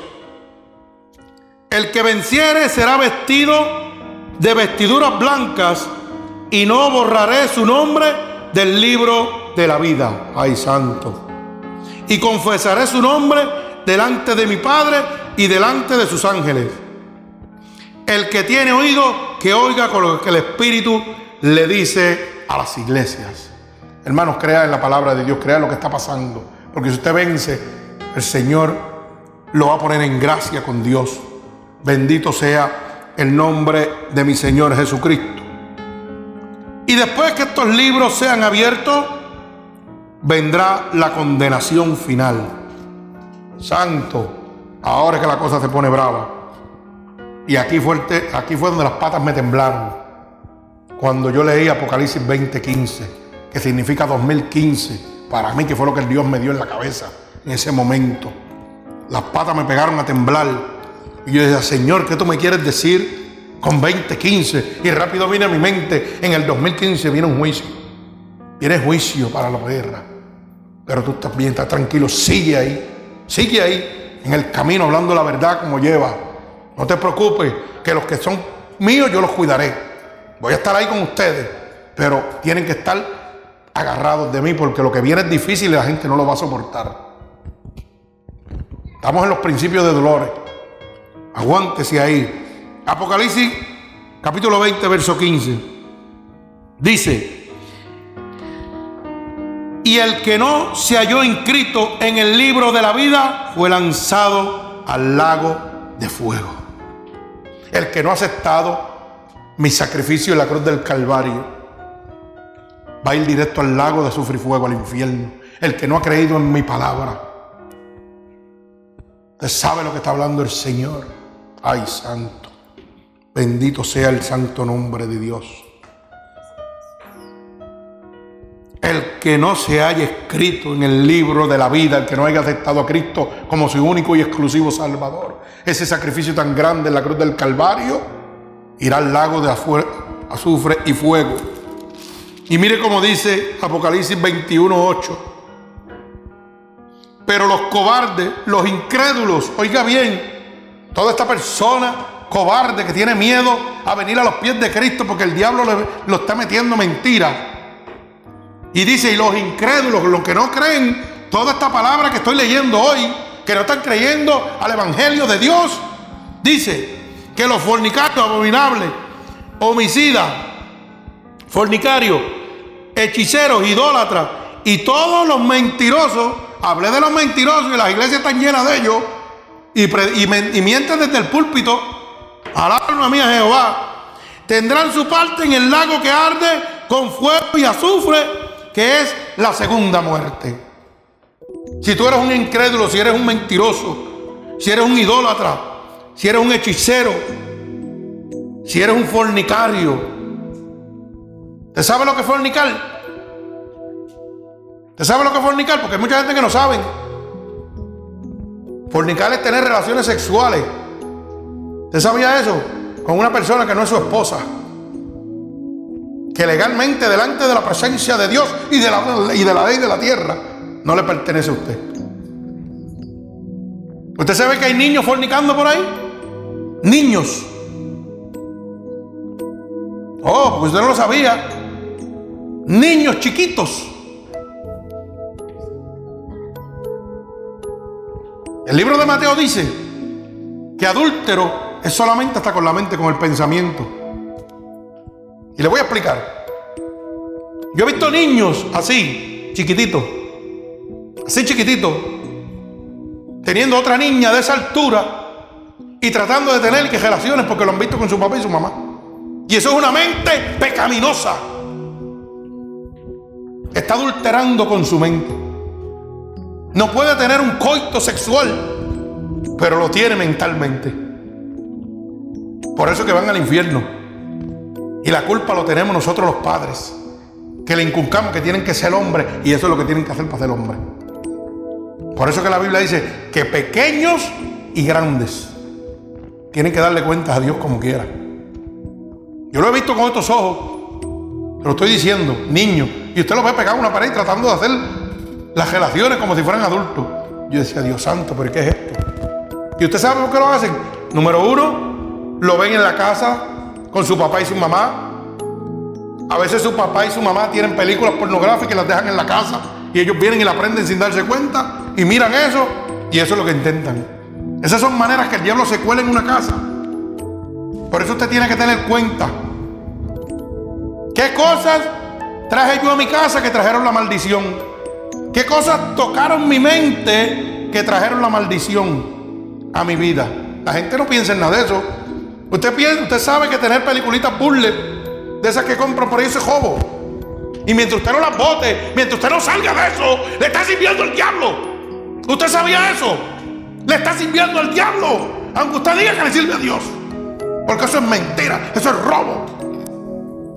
Speaker 1: El que venciere será vestido de vestiduras blancas y no borraré su nombre del libro de la vida. Ay, santo. Y confesaré su nombre delante de mi Padre y delante de sus ángeles. El que tiene oído, que oiga con lo que el Espíritu le dice a las iglesias. Hermanos, crea en la palabra de Dios, crea lo que está pasando. Porque si usted vence, el Señor lo va a poner en gracia con Dios. Bendito sea el nombre de mi Señor Jesucristo. Y después que estos libros sean abiertos, vendrá la condenación final. Santo, ahora que la cosa se pone brava. Y aquí, fuerte, aquí fue donde las patas me temblaron. Cuando yo leí Apocalipsis 20:15 que significa 2015, para mí que fue lo que Dios me dio en la cabeza en ese momento. Las patas me pegaron a temblar. Y yo decía, Señor, ¿qué tú me quieres decir con 2015? Y rápido viene a mi mente, en el 2015 viene un juicio. Viene juicio para la guerra. Pero tú también estás tranquilo, sigue ahí, sigue ahí, en el camino hablando la verdad como lleva. No te preocupes, que los que son míos yo los cuidaré. Voy a estar ahí con ustedes, pero tienen que estar agarrados de mí porque lo que viene es difícil y la gente no lo va a soportar. Estamos en los principios de dolores. Aguántese ahí. Apocalipsis capítulo 20, verso 15. Dice, y el que no se halló inscrito en el libro de la vida fue lanzado al lago de fuego. El que no ha aceptado mi sacrificio en la cruz del Calvario va a ir directo al lago de sufrir fuego, al infierno. El que no ha creído en mi palabra. Usted sabe lo que está hablando el Señor. Ay, santo. Bendito sea el santo nombre de Dios. El que no se haya escrito en el libro de la vida, el que no haya aceptado a Cristo como su único y exclusivo Salvador, ese sacrificio tan grande en la cruz del Calvario, irá al lago de azufre y fuego. Y mire cómo dice Apocalipsis 21:8. Pero los cobardes, los incrédulos, oiga bien, toda esta persona cobarde que tiene miedo a venir a los pies de Cristo porque el diablo lo está metiendo mentiras y dice, y los incrédulos, los que no creen toda esta palabra que estoy leyendo hoy, que no están creyendo al Evangelio de Dios, dice que los fornicarios abominables, homicidas, fornicarios, hechiceros, idólatras y todos los mentirosos, hablé de los mentirosos y las iglesias están llenas de ellos, y, mienten desde el púlpito, alma mía Jehová, tendrán su parte en el lago que arde con fuego y azufre que es la segunda muerte. Si tú eres un incrédulo, si eres un mentiroso, si eres un idólatra, si eres un hechicero, si eres un fornicario, ¿te sabe lo que es fornicar? ¿Te sabe lo que es fornicar? Porque hay mucha gente que no sabe. Fornicar es tener relaciones sexuales. ¿Te sabía eso? Con una persona que no es su esposa que legalmente delante de la presencia de Dios y de la, y de la ley de la tierra no le pertenece a usted. ¿Usted sabe que hay niños fornicando por ahí? Niños. Oh, pues usted no lo sabía. Niños chiquitos. El libro de Mateo dice que adúltero es solamente hasta con la mente, con el pensamiento. Y le voy a explicar. Yo he visto niños así, chiquititos, así chiquititos, teniendo otra niña de esa altura y tratando de tener que relaciones porque lo han visto con su papá y su mamá. Y eso es una mente pecaminosa. Está adulterando con su mente. No puede tener un coito sexual, pero lo tiene mentalmente. Por eso que van al infierno. Y la culpa lo tenemos nosotros los padres, que le inculcamos que tienen que ser hombres y eso es lo que tienen que hacer para ser hombres. Por eso que la Biblia dice que pequeños y grandes tienen que darle cuentas a Dios como quiera. Yo lo he visto con estos ojos, te lo estoy diciendo, niños, y usted lo ve pegado a una pared tratando de hacer las relaciones como si fueran adultos. Yo decía, Dios santo, pero ¿qué es esto? ¿Y usted sabe por qué lo hacen? Número uno, lo ven en la casa con su papá y su mamá. A veces su papá y su mamá tienen películas pornográficas y las dejan en la casa y ellos vienen y la prenden sin darse cuenta y miran eso y eso es lo que intentan. Esas son maneras que el diablo se cuela en una casa. Por eso usted tiene que tener cuenta. ¿Qué cosas traje yo a mi casa que trajeron la maldición? ¿Qué cosas tocaron mi mente que trajeron la maldición a mi vida? La gente no piensa en nada de eso. Usted piensa, usted sabe que tener peliculitas puzzle de esas que compro por ahí ese jobo. Y mientras usted no las bote, mientras usted no salga de eso, le está sirviendo el diablo. ¿Usted sabía eso? Le está sirviendo al diablo. Aunque usted diga que le sirve a Dios. Porque eso es mentira, eso es robo.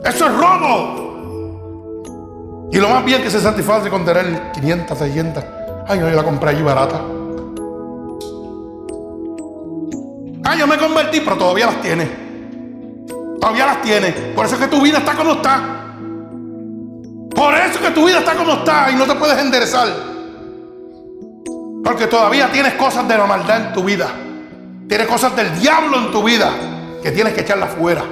Speaker 1: Eso es robo. Y lo más bien que se satisface con tener 500, 600. Ay, no, yo la compré allí barata. Ah, yo me convertí, pero todavía las tiene. Todavía las tiene. Por eso es que tu vida está como está. Por eso es que tu vida está como está y no te puedes enderezar. Porque todavía tienes cosas de la maldad en tu vida. Tienes cosas del diablo en tu vida que tienes que echarlas fuera.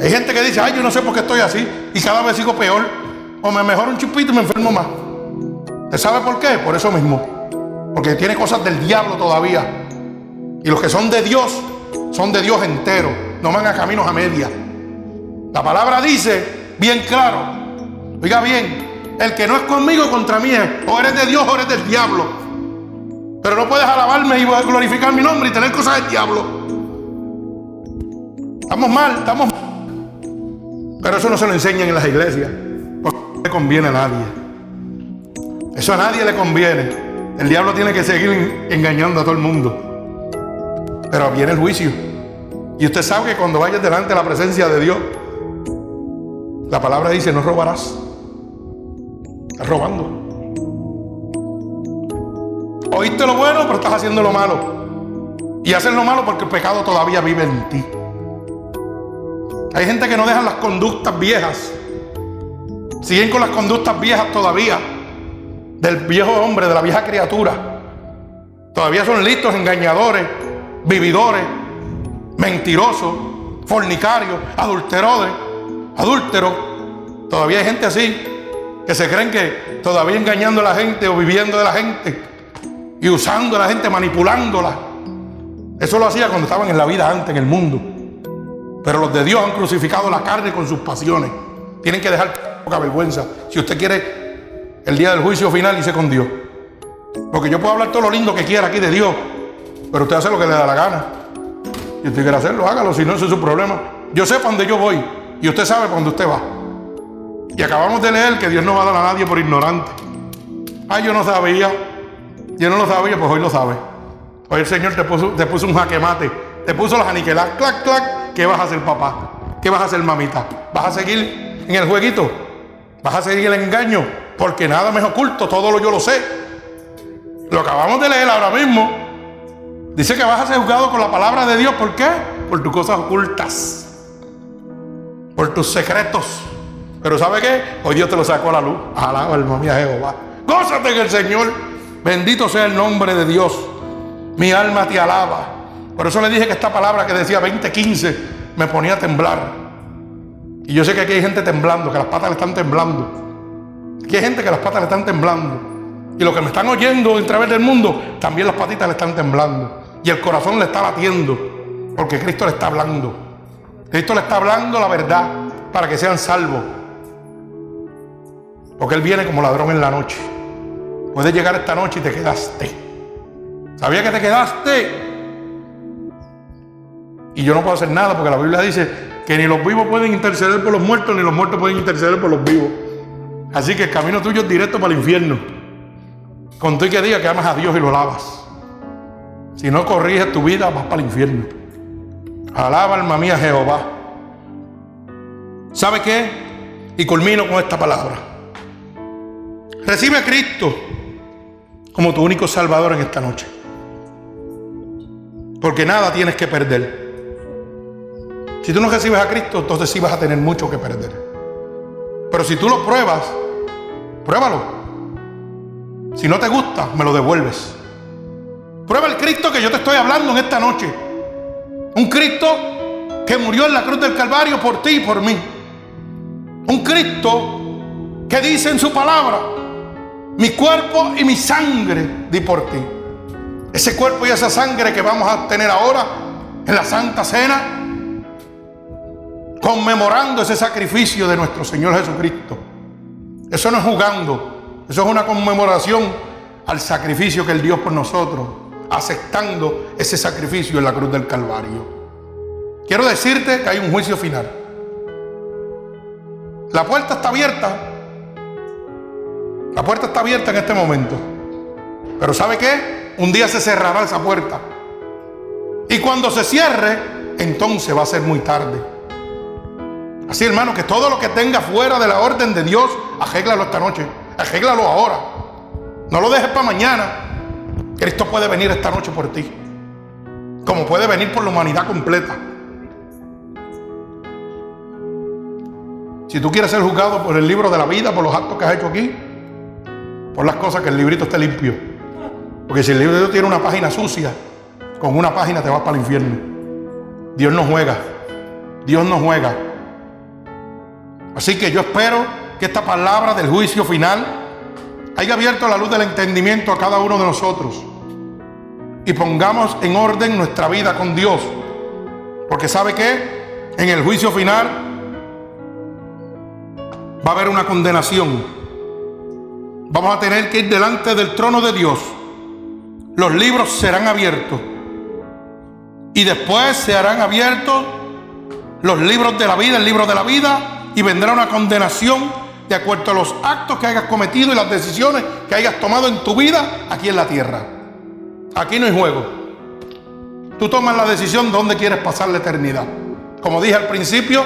Speaker 1: Hay gente que dice, ay, yo no sé por qué estoy así y cada vez sigo peor. O me mejoro un chupito y me enfermo más. ¿Usted sabe por qué? Por eso mismo. Porque tiene cosas del diablo todavía. Y los que son de Dios, son de Dios entero. No van a caminos a media. La palabra dice bien claro, oiga bien, el que no es conmigo contra mí o eres de Dios o eres del diablo. Pero no puedes alabarme y glorificar mi nombre y tener cosas del diablo. Estamos mal, estamos mal. Pero eso no se lo enseñan en las iglesias. Porque no le conviene a nadie. Eso a nadie le conviene. El diablo tiene que seguir engañando a todo el mundo. Pero viene el juicio. Y usted sabe que cuando vayas delante de la presencia de Dios, la palabra dice, no robarás. Estás robando. Oíste lo bueno, pero estás haciendo lo malo. Y haces lo malo porque el pecado todavía vive en ti. Hay gente que no dejan las conductas viejas. Siguen con las conductas viejas todavía. Del viejo hombre, de la vieja criatura. Todavía son listos, engañadores, vividores, mentirosos, fornicarios, adulteradores, adúlteros. Todavía hay gente así que se creen que todavía engañando a la gente o viviendo de la gente y usando a la gente, manipulándola. Eso lo hacía cuando estaban en la vida antes, en el mundo. Pero los de Dios han crucificado la carne con sus pasiones. Tienen que dejar poca vergüenza. Si usted quiere el día del juicio final, dice con Dios. Porque yo puedo hablar todo lo lindo que quiera aquí de Dios, pero usted hace lo que le da la gana. Si usted quiere hacerlo, hágalo, si no, ese es su problema. Yo sé para dónde yo voy y usted sabe para dónde usted va. Y acabamos de leer que Dios no va a dar a nadie por ignorante. Ay, yo no sabía. Yo no lo sabía, pues hoy lo sabe. Hoy el Señor te puso, te puso un jaque mate. Te puso las aniquiladas. Clac, clac. ¿Qué vas a hacer, papá? ¿Qué vas a hacer, mamita? ¿Vas a seguir en el jueguito? ¿Vas a seguir el engaño? Porque nada me es oculto, todo lo yo lo sé. Lo acabamos de leer ahora mismo. Dice que vas a ser juzgado con la palabra de Dios. ¿Por qué? Por tus cosas ocultas. Por tus secretos. Pero ¿sabe qué? Hoy Dios te lo sacó a la luz. Alaba alma mía Jehová. Gózate en el Señor. Bendito sea el nombre de Dios. Mi alma te alaba. Por eso le dije que esta palabra que decía 2015 me ponía a temblar. Y yo sé que aquí hay gente temblando, que las patas le están temblando. Aquí hay gente que las patas le están temblando. Y los que me están oyendo a través del mundo, también las patitas le están temblando. Y el corazón le está latiendo, porque Cristo le está hablando. Cristo le está hablando la verdad para que sean salvos. Porque Él viene como ladrón en la noche. Puedes llegar esta noche y te quedaste. ¿Sabía que te quedaste? Y yo no puedo hacer nada porque la Biblia dice que ni los vivos pueden interceder por los muertos, ni los muertos pueden interceder por los vivos. Así que el camino tuyo es directo para el infierno. Con tú y que diga que amas a Dios y lo alabas. Si no corriges tu vida, vas para el infierno. Alaba alma mía Jehová. ¿Sabe qué? Y culmino con esta palabra. Recibe a Cristo como tu único salvador en esta noche. Porque nada tienes que perder. Si tú no recibes a Cristo, entonces sí vas a tener mucho que perder. Pero si tú lo pruebas, pruébalo. Si no te gusta, me lo devuelves. Prueba el Cristo que yo te estoy hablando en esta noche. Un Cristo que murió en la cruz del Calvario por ti y por mí. Un Cristo que dice en su palabra, mi cuerpo y mi sangre di por ti. Ese cuerpo y esa sangre que vamos a tener ahora en la Santa Cena conmemorando ese sacrificio de nuestro Señor Jesucristo. Eso no es jugando, eso es una conmemoración al sacrificio que Él dio por nosotros, aceptando ese sacrificio en la cruz del Calvario. Quiero decirte que hay un juicio final. La puerta está abierta. La puerta está abierta en este momento. Pero ¿sabe qué? Un día se cerrará esa puerta. Y cuando se cierre, entonces va a ser muy tarde. Así, hermano, que todo lo que tenga fuera de la orden de Dios, arréglalo esta noche. Arréglalo ahora. No lo dejes para mañana. Cristo puede venir esta noche por ti. Como puede venir por la humanidad completa. Si tú quieres ser juzgado por el libro de la vida, por los actos que has hecho aquí, por las cosas que el librito esté limpio. Porque si el libro tiene una página sucia, con una página te vas para el infierno. Dios no juega. Dios no juega. Así que yo espero que esta palabra del juicio final haya abierto la luz del entendimiento a cada uno de nosotros y pongamos en orden nuestra vida con Dios. Porque sabe que en el juicio final va a haber una condenación. Vamos a tener que ir delante del trono de Dios. Los libros serán abiertos. Y después se harán abiertos los libros de la vida, el libro de la vida, y vendrá una condenación de acuerdo a los actos que hayas cometido y las decisiones que hayas tomado en tu vida aquí en la tierra. Aquí no hay juego. Tú tomas la decisión de dónde quieres pasar la eternidad. Como dije al principio,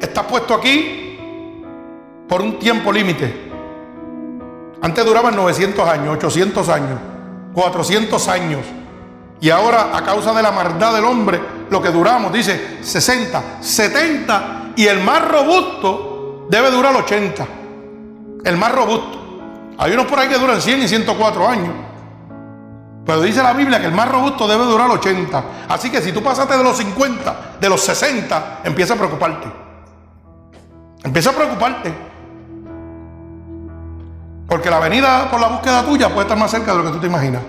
Speaker 1: estás puesto aquí por un tiempo límite. Antes duraban 900 años, 800 años, 400 años. Y ahora, a causa de la maldad del hombre, lo que duramos, dice 60, 70 y el más robusto debe durar 80. El más robusto. Hay unos por ahí que duran 100 y 104 años. Pero dice la Biblia que el más robusto debe durar 80. Así que si tú pasaste de los 50, de los 60, empieza a preocuparte. Empieza a preocuparte. Porque la venida por la búsqueda tuya puede estar más cerca de lo que tú te imaginas.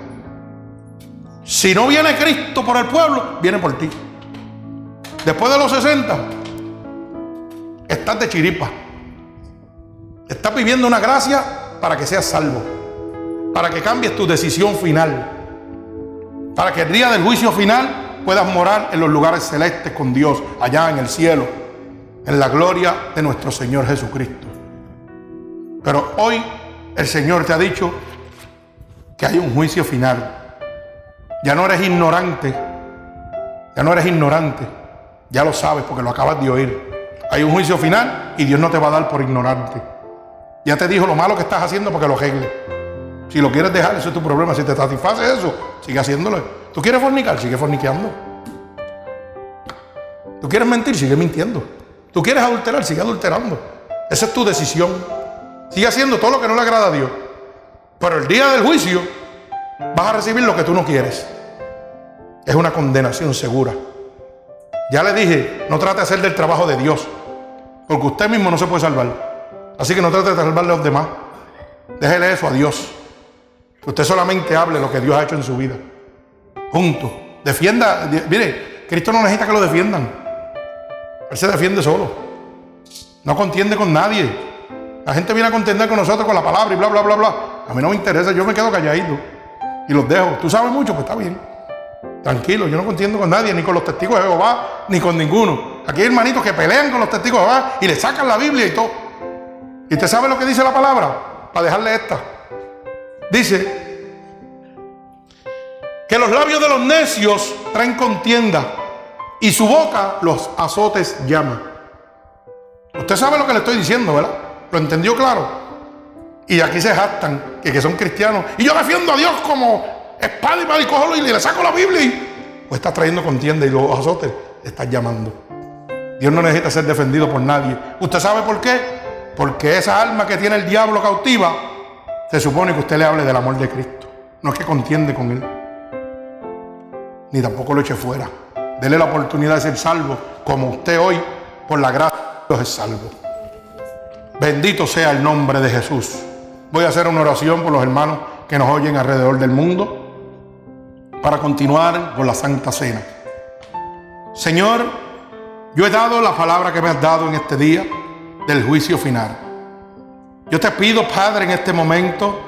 Speaker 1: Si no viene Cristo por el pueblo, viene por ti. Después de los 60, estás de chiripa. Estás viviendo una gracia para que seas salvo. Para que cambies tu decisión final. Para que el día del juicio final puedas morar en los lugares celestes con Dios, allá en el cielo, en la gloria de nuestro Señor Jesucristo. Pero hoy el Señor te ha dicho que hay un juicio final. Ya no eres ignorante. Ya no eres ignorante. Ya lo sabes porque lo acabas de oír. Hay un juicio final y Dios no te va a dar por ignorante. Ya te dijo lo malo que estás haciendo porque lo arregle. Si lo quieres dejar, eso es tu problema. Si te satisface eso, sigue haciéndolo. ¿Tú quieres fornicar? Sigue forniqueando. ¿Tú quieres mentir? Sigue mintiendo. ¿Tú quieres adulterar? Sigue adulterando. Esa es tu decisión. Sigue haciendo todo lo que no le agrada a Dios. Pero el día del juicio vas a recibir lo que tú no quieres. Es una condenación segura. Ya le dije, no trate de hacer del trabajo de Dios, porque usted mismo no se puede salvar. Así que no trate de salvarle a los demás. Déjele eso a Dios. Que usted solamente hable lo que Dios ha hecho en su vida. Punto. Defienda. Mire, Cristo no necesita que lo defiendan. Él se defiende solo. No contiende con nadie. La gente viene a contender con nosotros con la palabra y bla, bla, bla, bla. A mí no me interesa, yo me quedo calladito y los dejo. Tú sabes mucho, pues está bien. Tranquilo, yo no contiendo con nadie, ni con los testigos de Jehová, ni con ninguno. Aquí hay hermanitos que pelean con los testigos de Jehová y le sacan la Biblia y todo. ¿Y usted sabe lo que dice la palabra? Para dejarle esta. Dice que los labios de los necios traen contienda y su boca los azotes llama. Usted sabe lo que le estoy diciendo, ¿verdad? ¿Lo entendió claro? Y aquí se jactan que, que son cristianos. Y yo defiendo a Dios como espada y mal y cojo y le saco la Biblia. Y, pues está trayendo contienda y los azotes le están llamando. Dios no necesita ser defendido por nadie. ¿Usted sabe por qué? Porque esa alma que tiene el diablo cautiva, se supone que usted le hable del amor de Cristo. No es que contiende con él. Ni tampoco lo eche fuera. Dele la oportunidad de ser salvo, como usted hoy, por la gracia de Dios es salvo. Bendito sea el nombre de Jesús. Voy a hacer una oración por los hermanos que nos oyen alrededor del mundo para continuar con la Santa Cena. Señor, yo he dado la palabra que me has dado en este día del juicio final. Yo te pido, Padre, en este momento,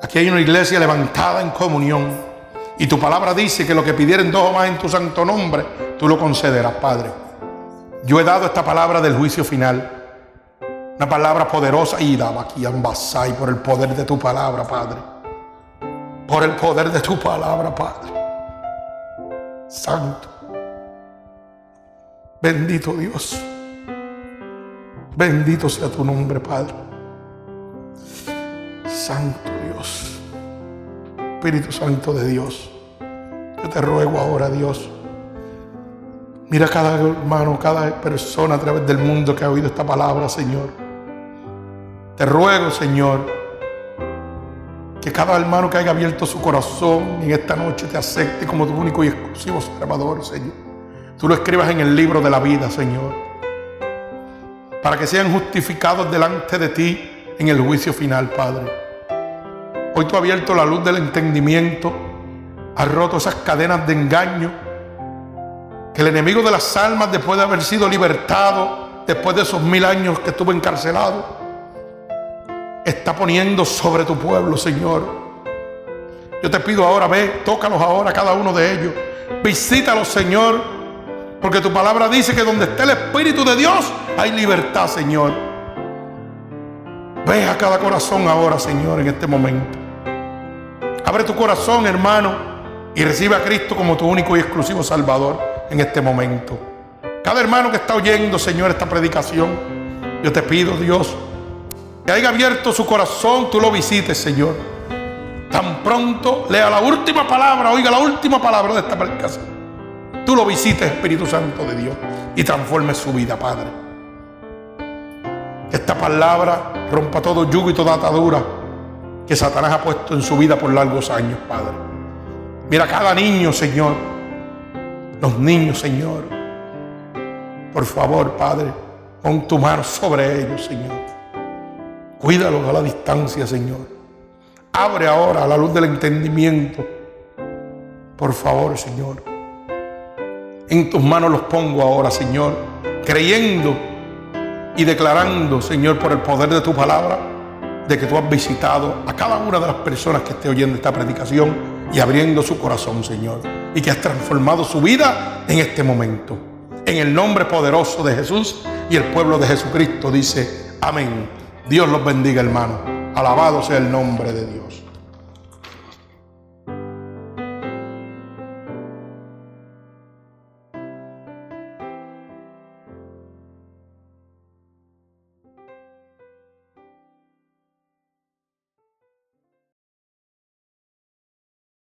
Speaker 1: aquí hay una iglesia levantada en comunión y tu palabra dice que lo que pidieren dos o más en tu santo nombre, tú lo concederás, Padre. Yo he dado esta palabra del juicio final. Una palabra poderosa y daba aquí ambasai por el poder de tu palabra, Padre. Por el poder de tu palabra, Padre. Santo. Bendito Dios. Bendito sea tu nombre, Padre. Santo Dios. Espíritu Santo de Dios. Yo te ruego ahora, Dios. Mira cada hermano, cada persona a través del mundo que ha oído esta palabra, Señor. Te ruego, Señor, que cada hermano que haya abierto su corazón en esta noche te acepte como tu único y exclusivo Salvador, Señor. Tú lo escribas en el libro de la vida, Señor. Para que sean justificados delante de ti en el juicio final, Padre. Hoy tú has abierto la luz del entendimiento, has roto esas cadenas de engaño, que el enemigo de las almas, después de haber sido libertado, después de esos mil años que estuvo encarcelado, está poniendo sobre tu pueblo, Señor. Yo te pido ahora, ve, tócalos ahora, cada uno de ellos. Visítalos, Señor, porque tu palabra dice que donde esté el Espíritu de Dios hay libertad, Señor. Ve a cada corazón ahora, Señor, en este momento. Abre tu corazón, hermano, y recibe a Cristo como tu único y exclusivo Salvador en este momento. Cada hermano que está oyendo, Señor, esta predicación, yo te pido, Dios, que haya abierto su corazón, tú lo visites, Señor. Tan pronto lea la última palabra, oiga la última palabra de esta predicación. Tú lo visites, Espíritu Santo de Dios, y transforme su vida, Padre. Esta palabra rompa todo yugo y toda atadura que Satanás ha puesto en su vida por largos años, Padre. Mira cada niño, Señor. Los niños, Señor. Por favor, Padre, pon tu mano sobre ellos, Señor. Cuídalos a la distancia, Señor. Abre ahora la luz del entendimiento. Por favor, Señor. En tus manos los pongo ahora, Señor, creyendo y declarando, Señor, por el poder de tu palabra, de que tú has visitado a cada una de las personas que esté oyendo esta predicación y abriendo su corazón, Señor, y que has transformado su vida en este momento. En el nombre poderoso de Jesús y el pueblo de Jesucristo dice, amén. Dios los bendiga, hermano. Alabado sea el nombre de Dios.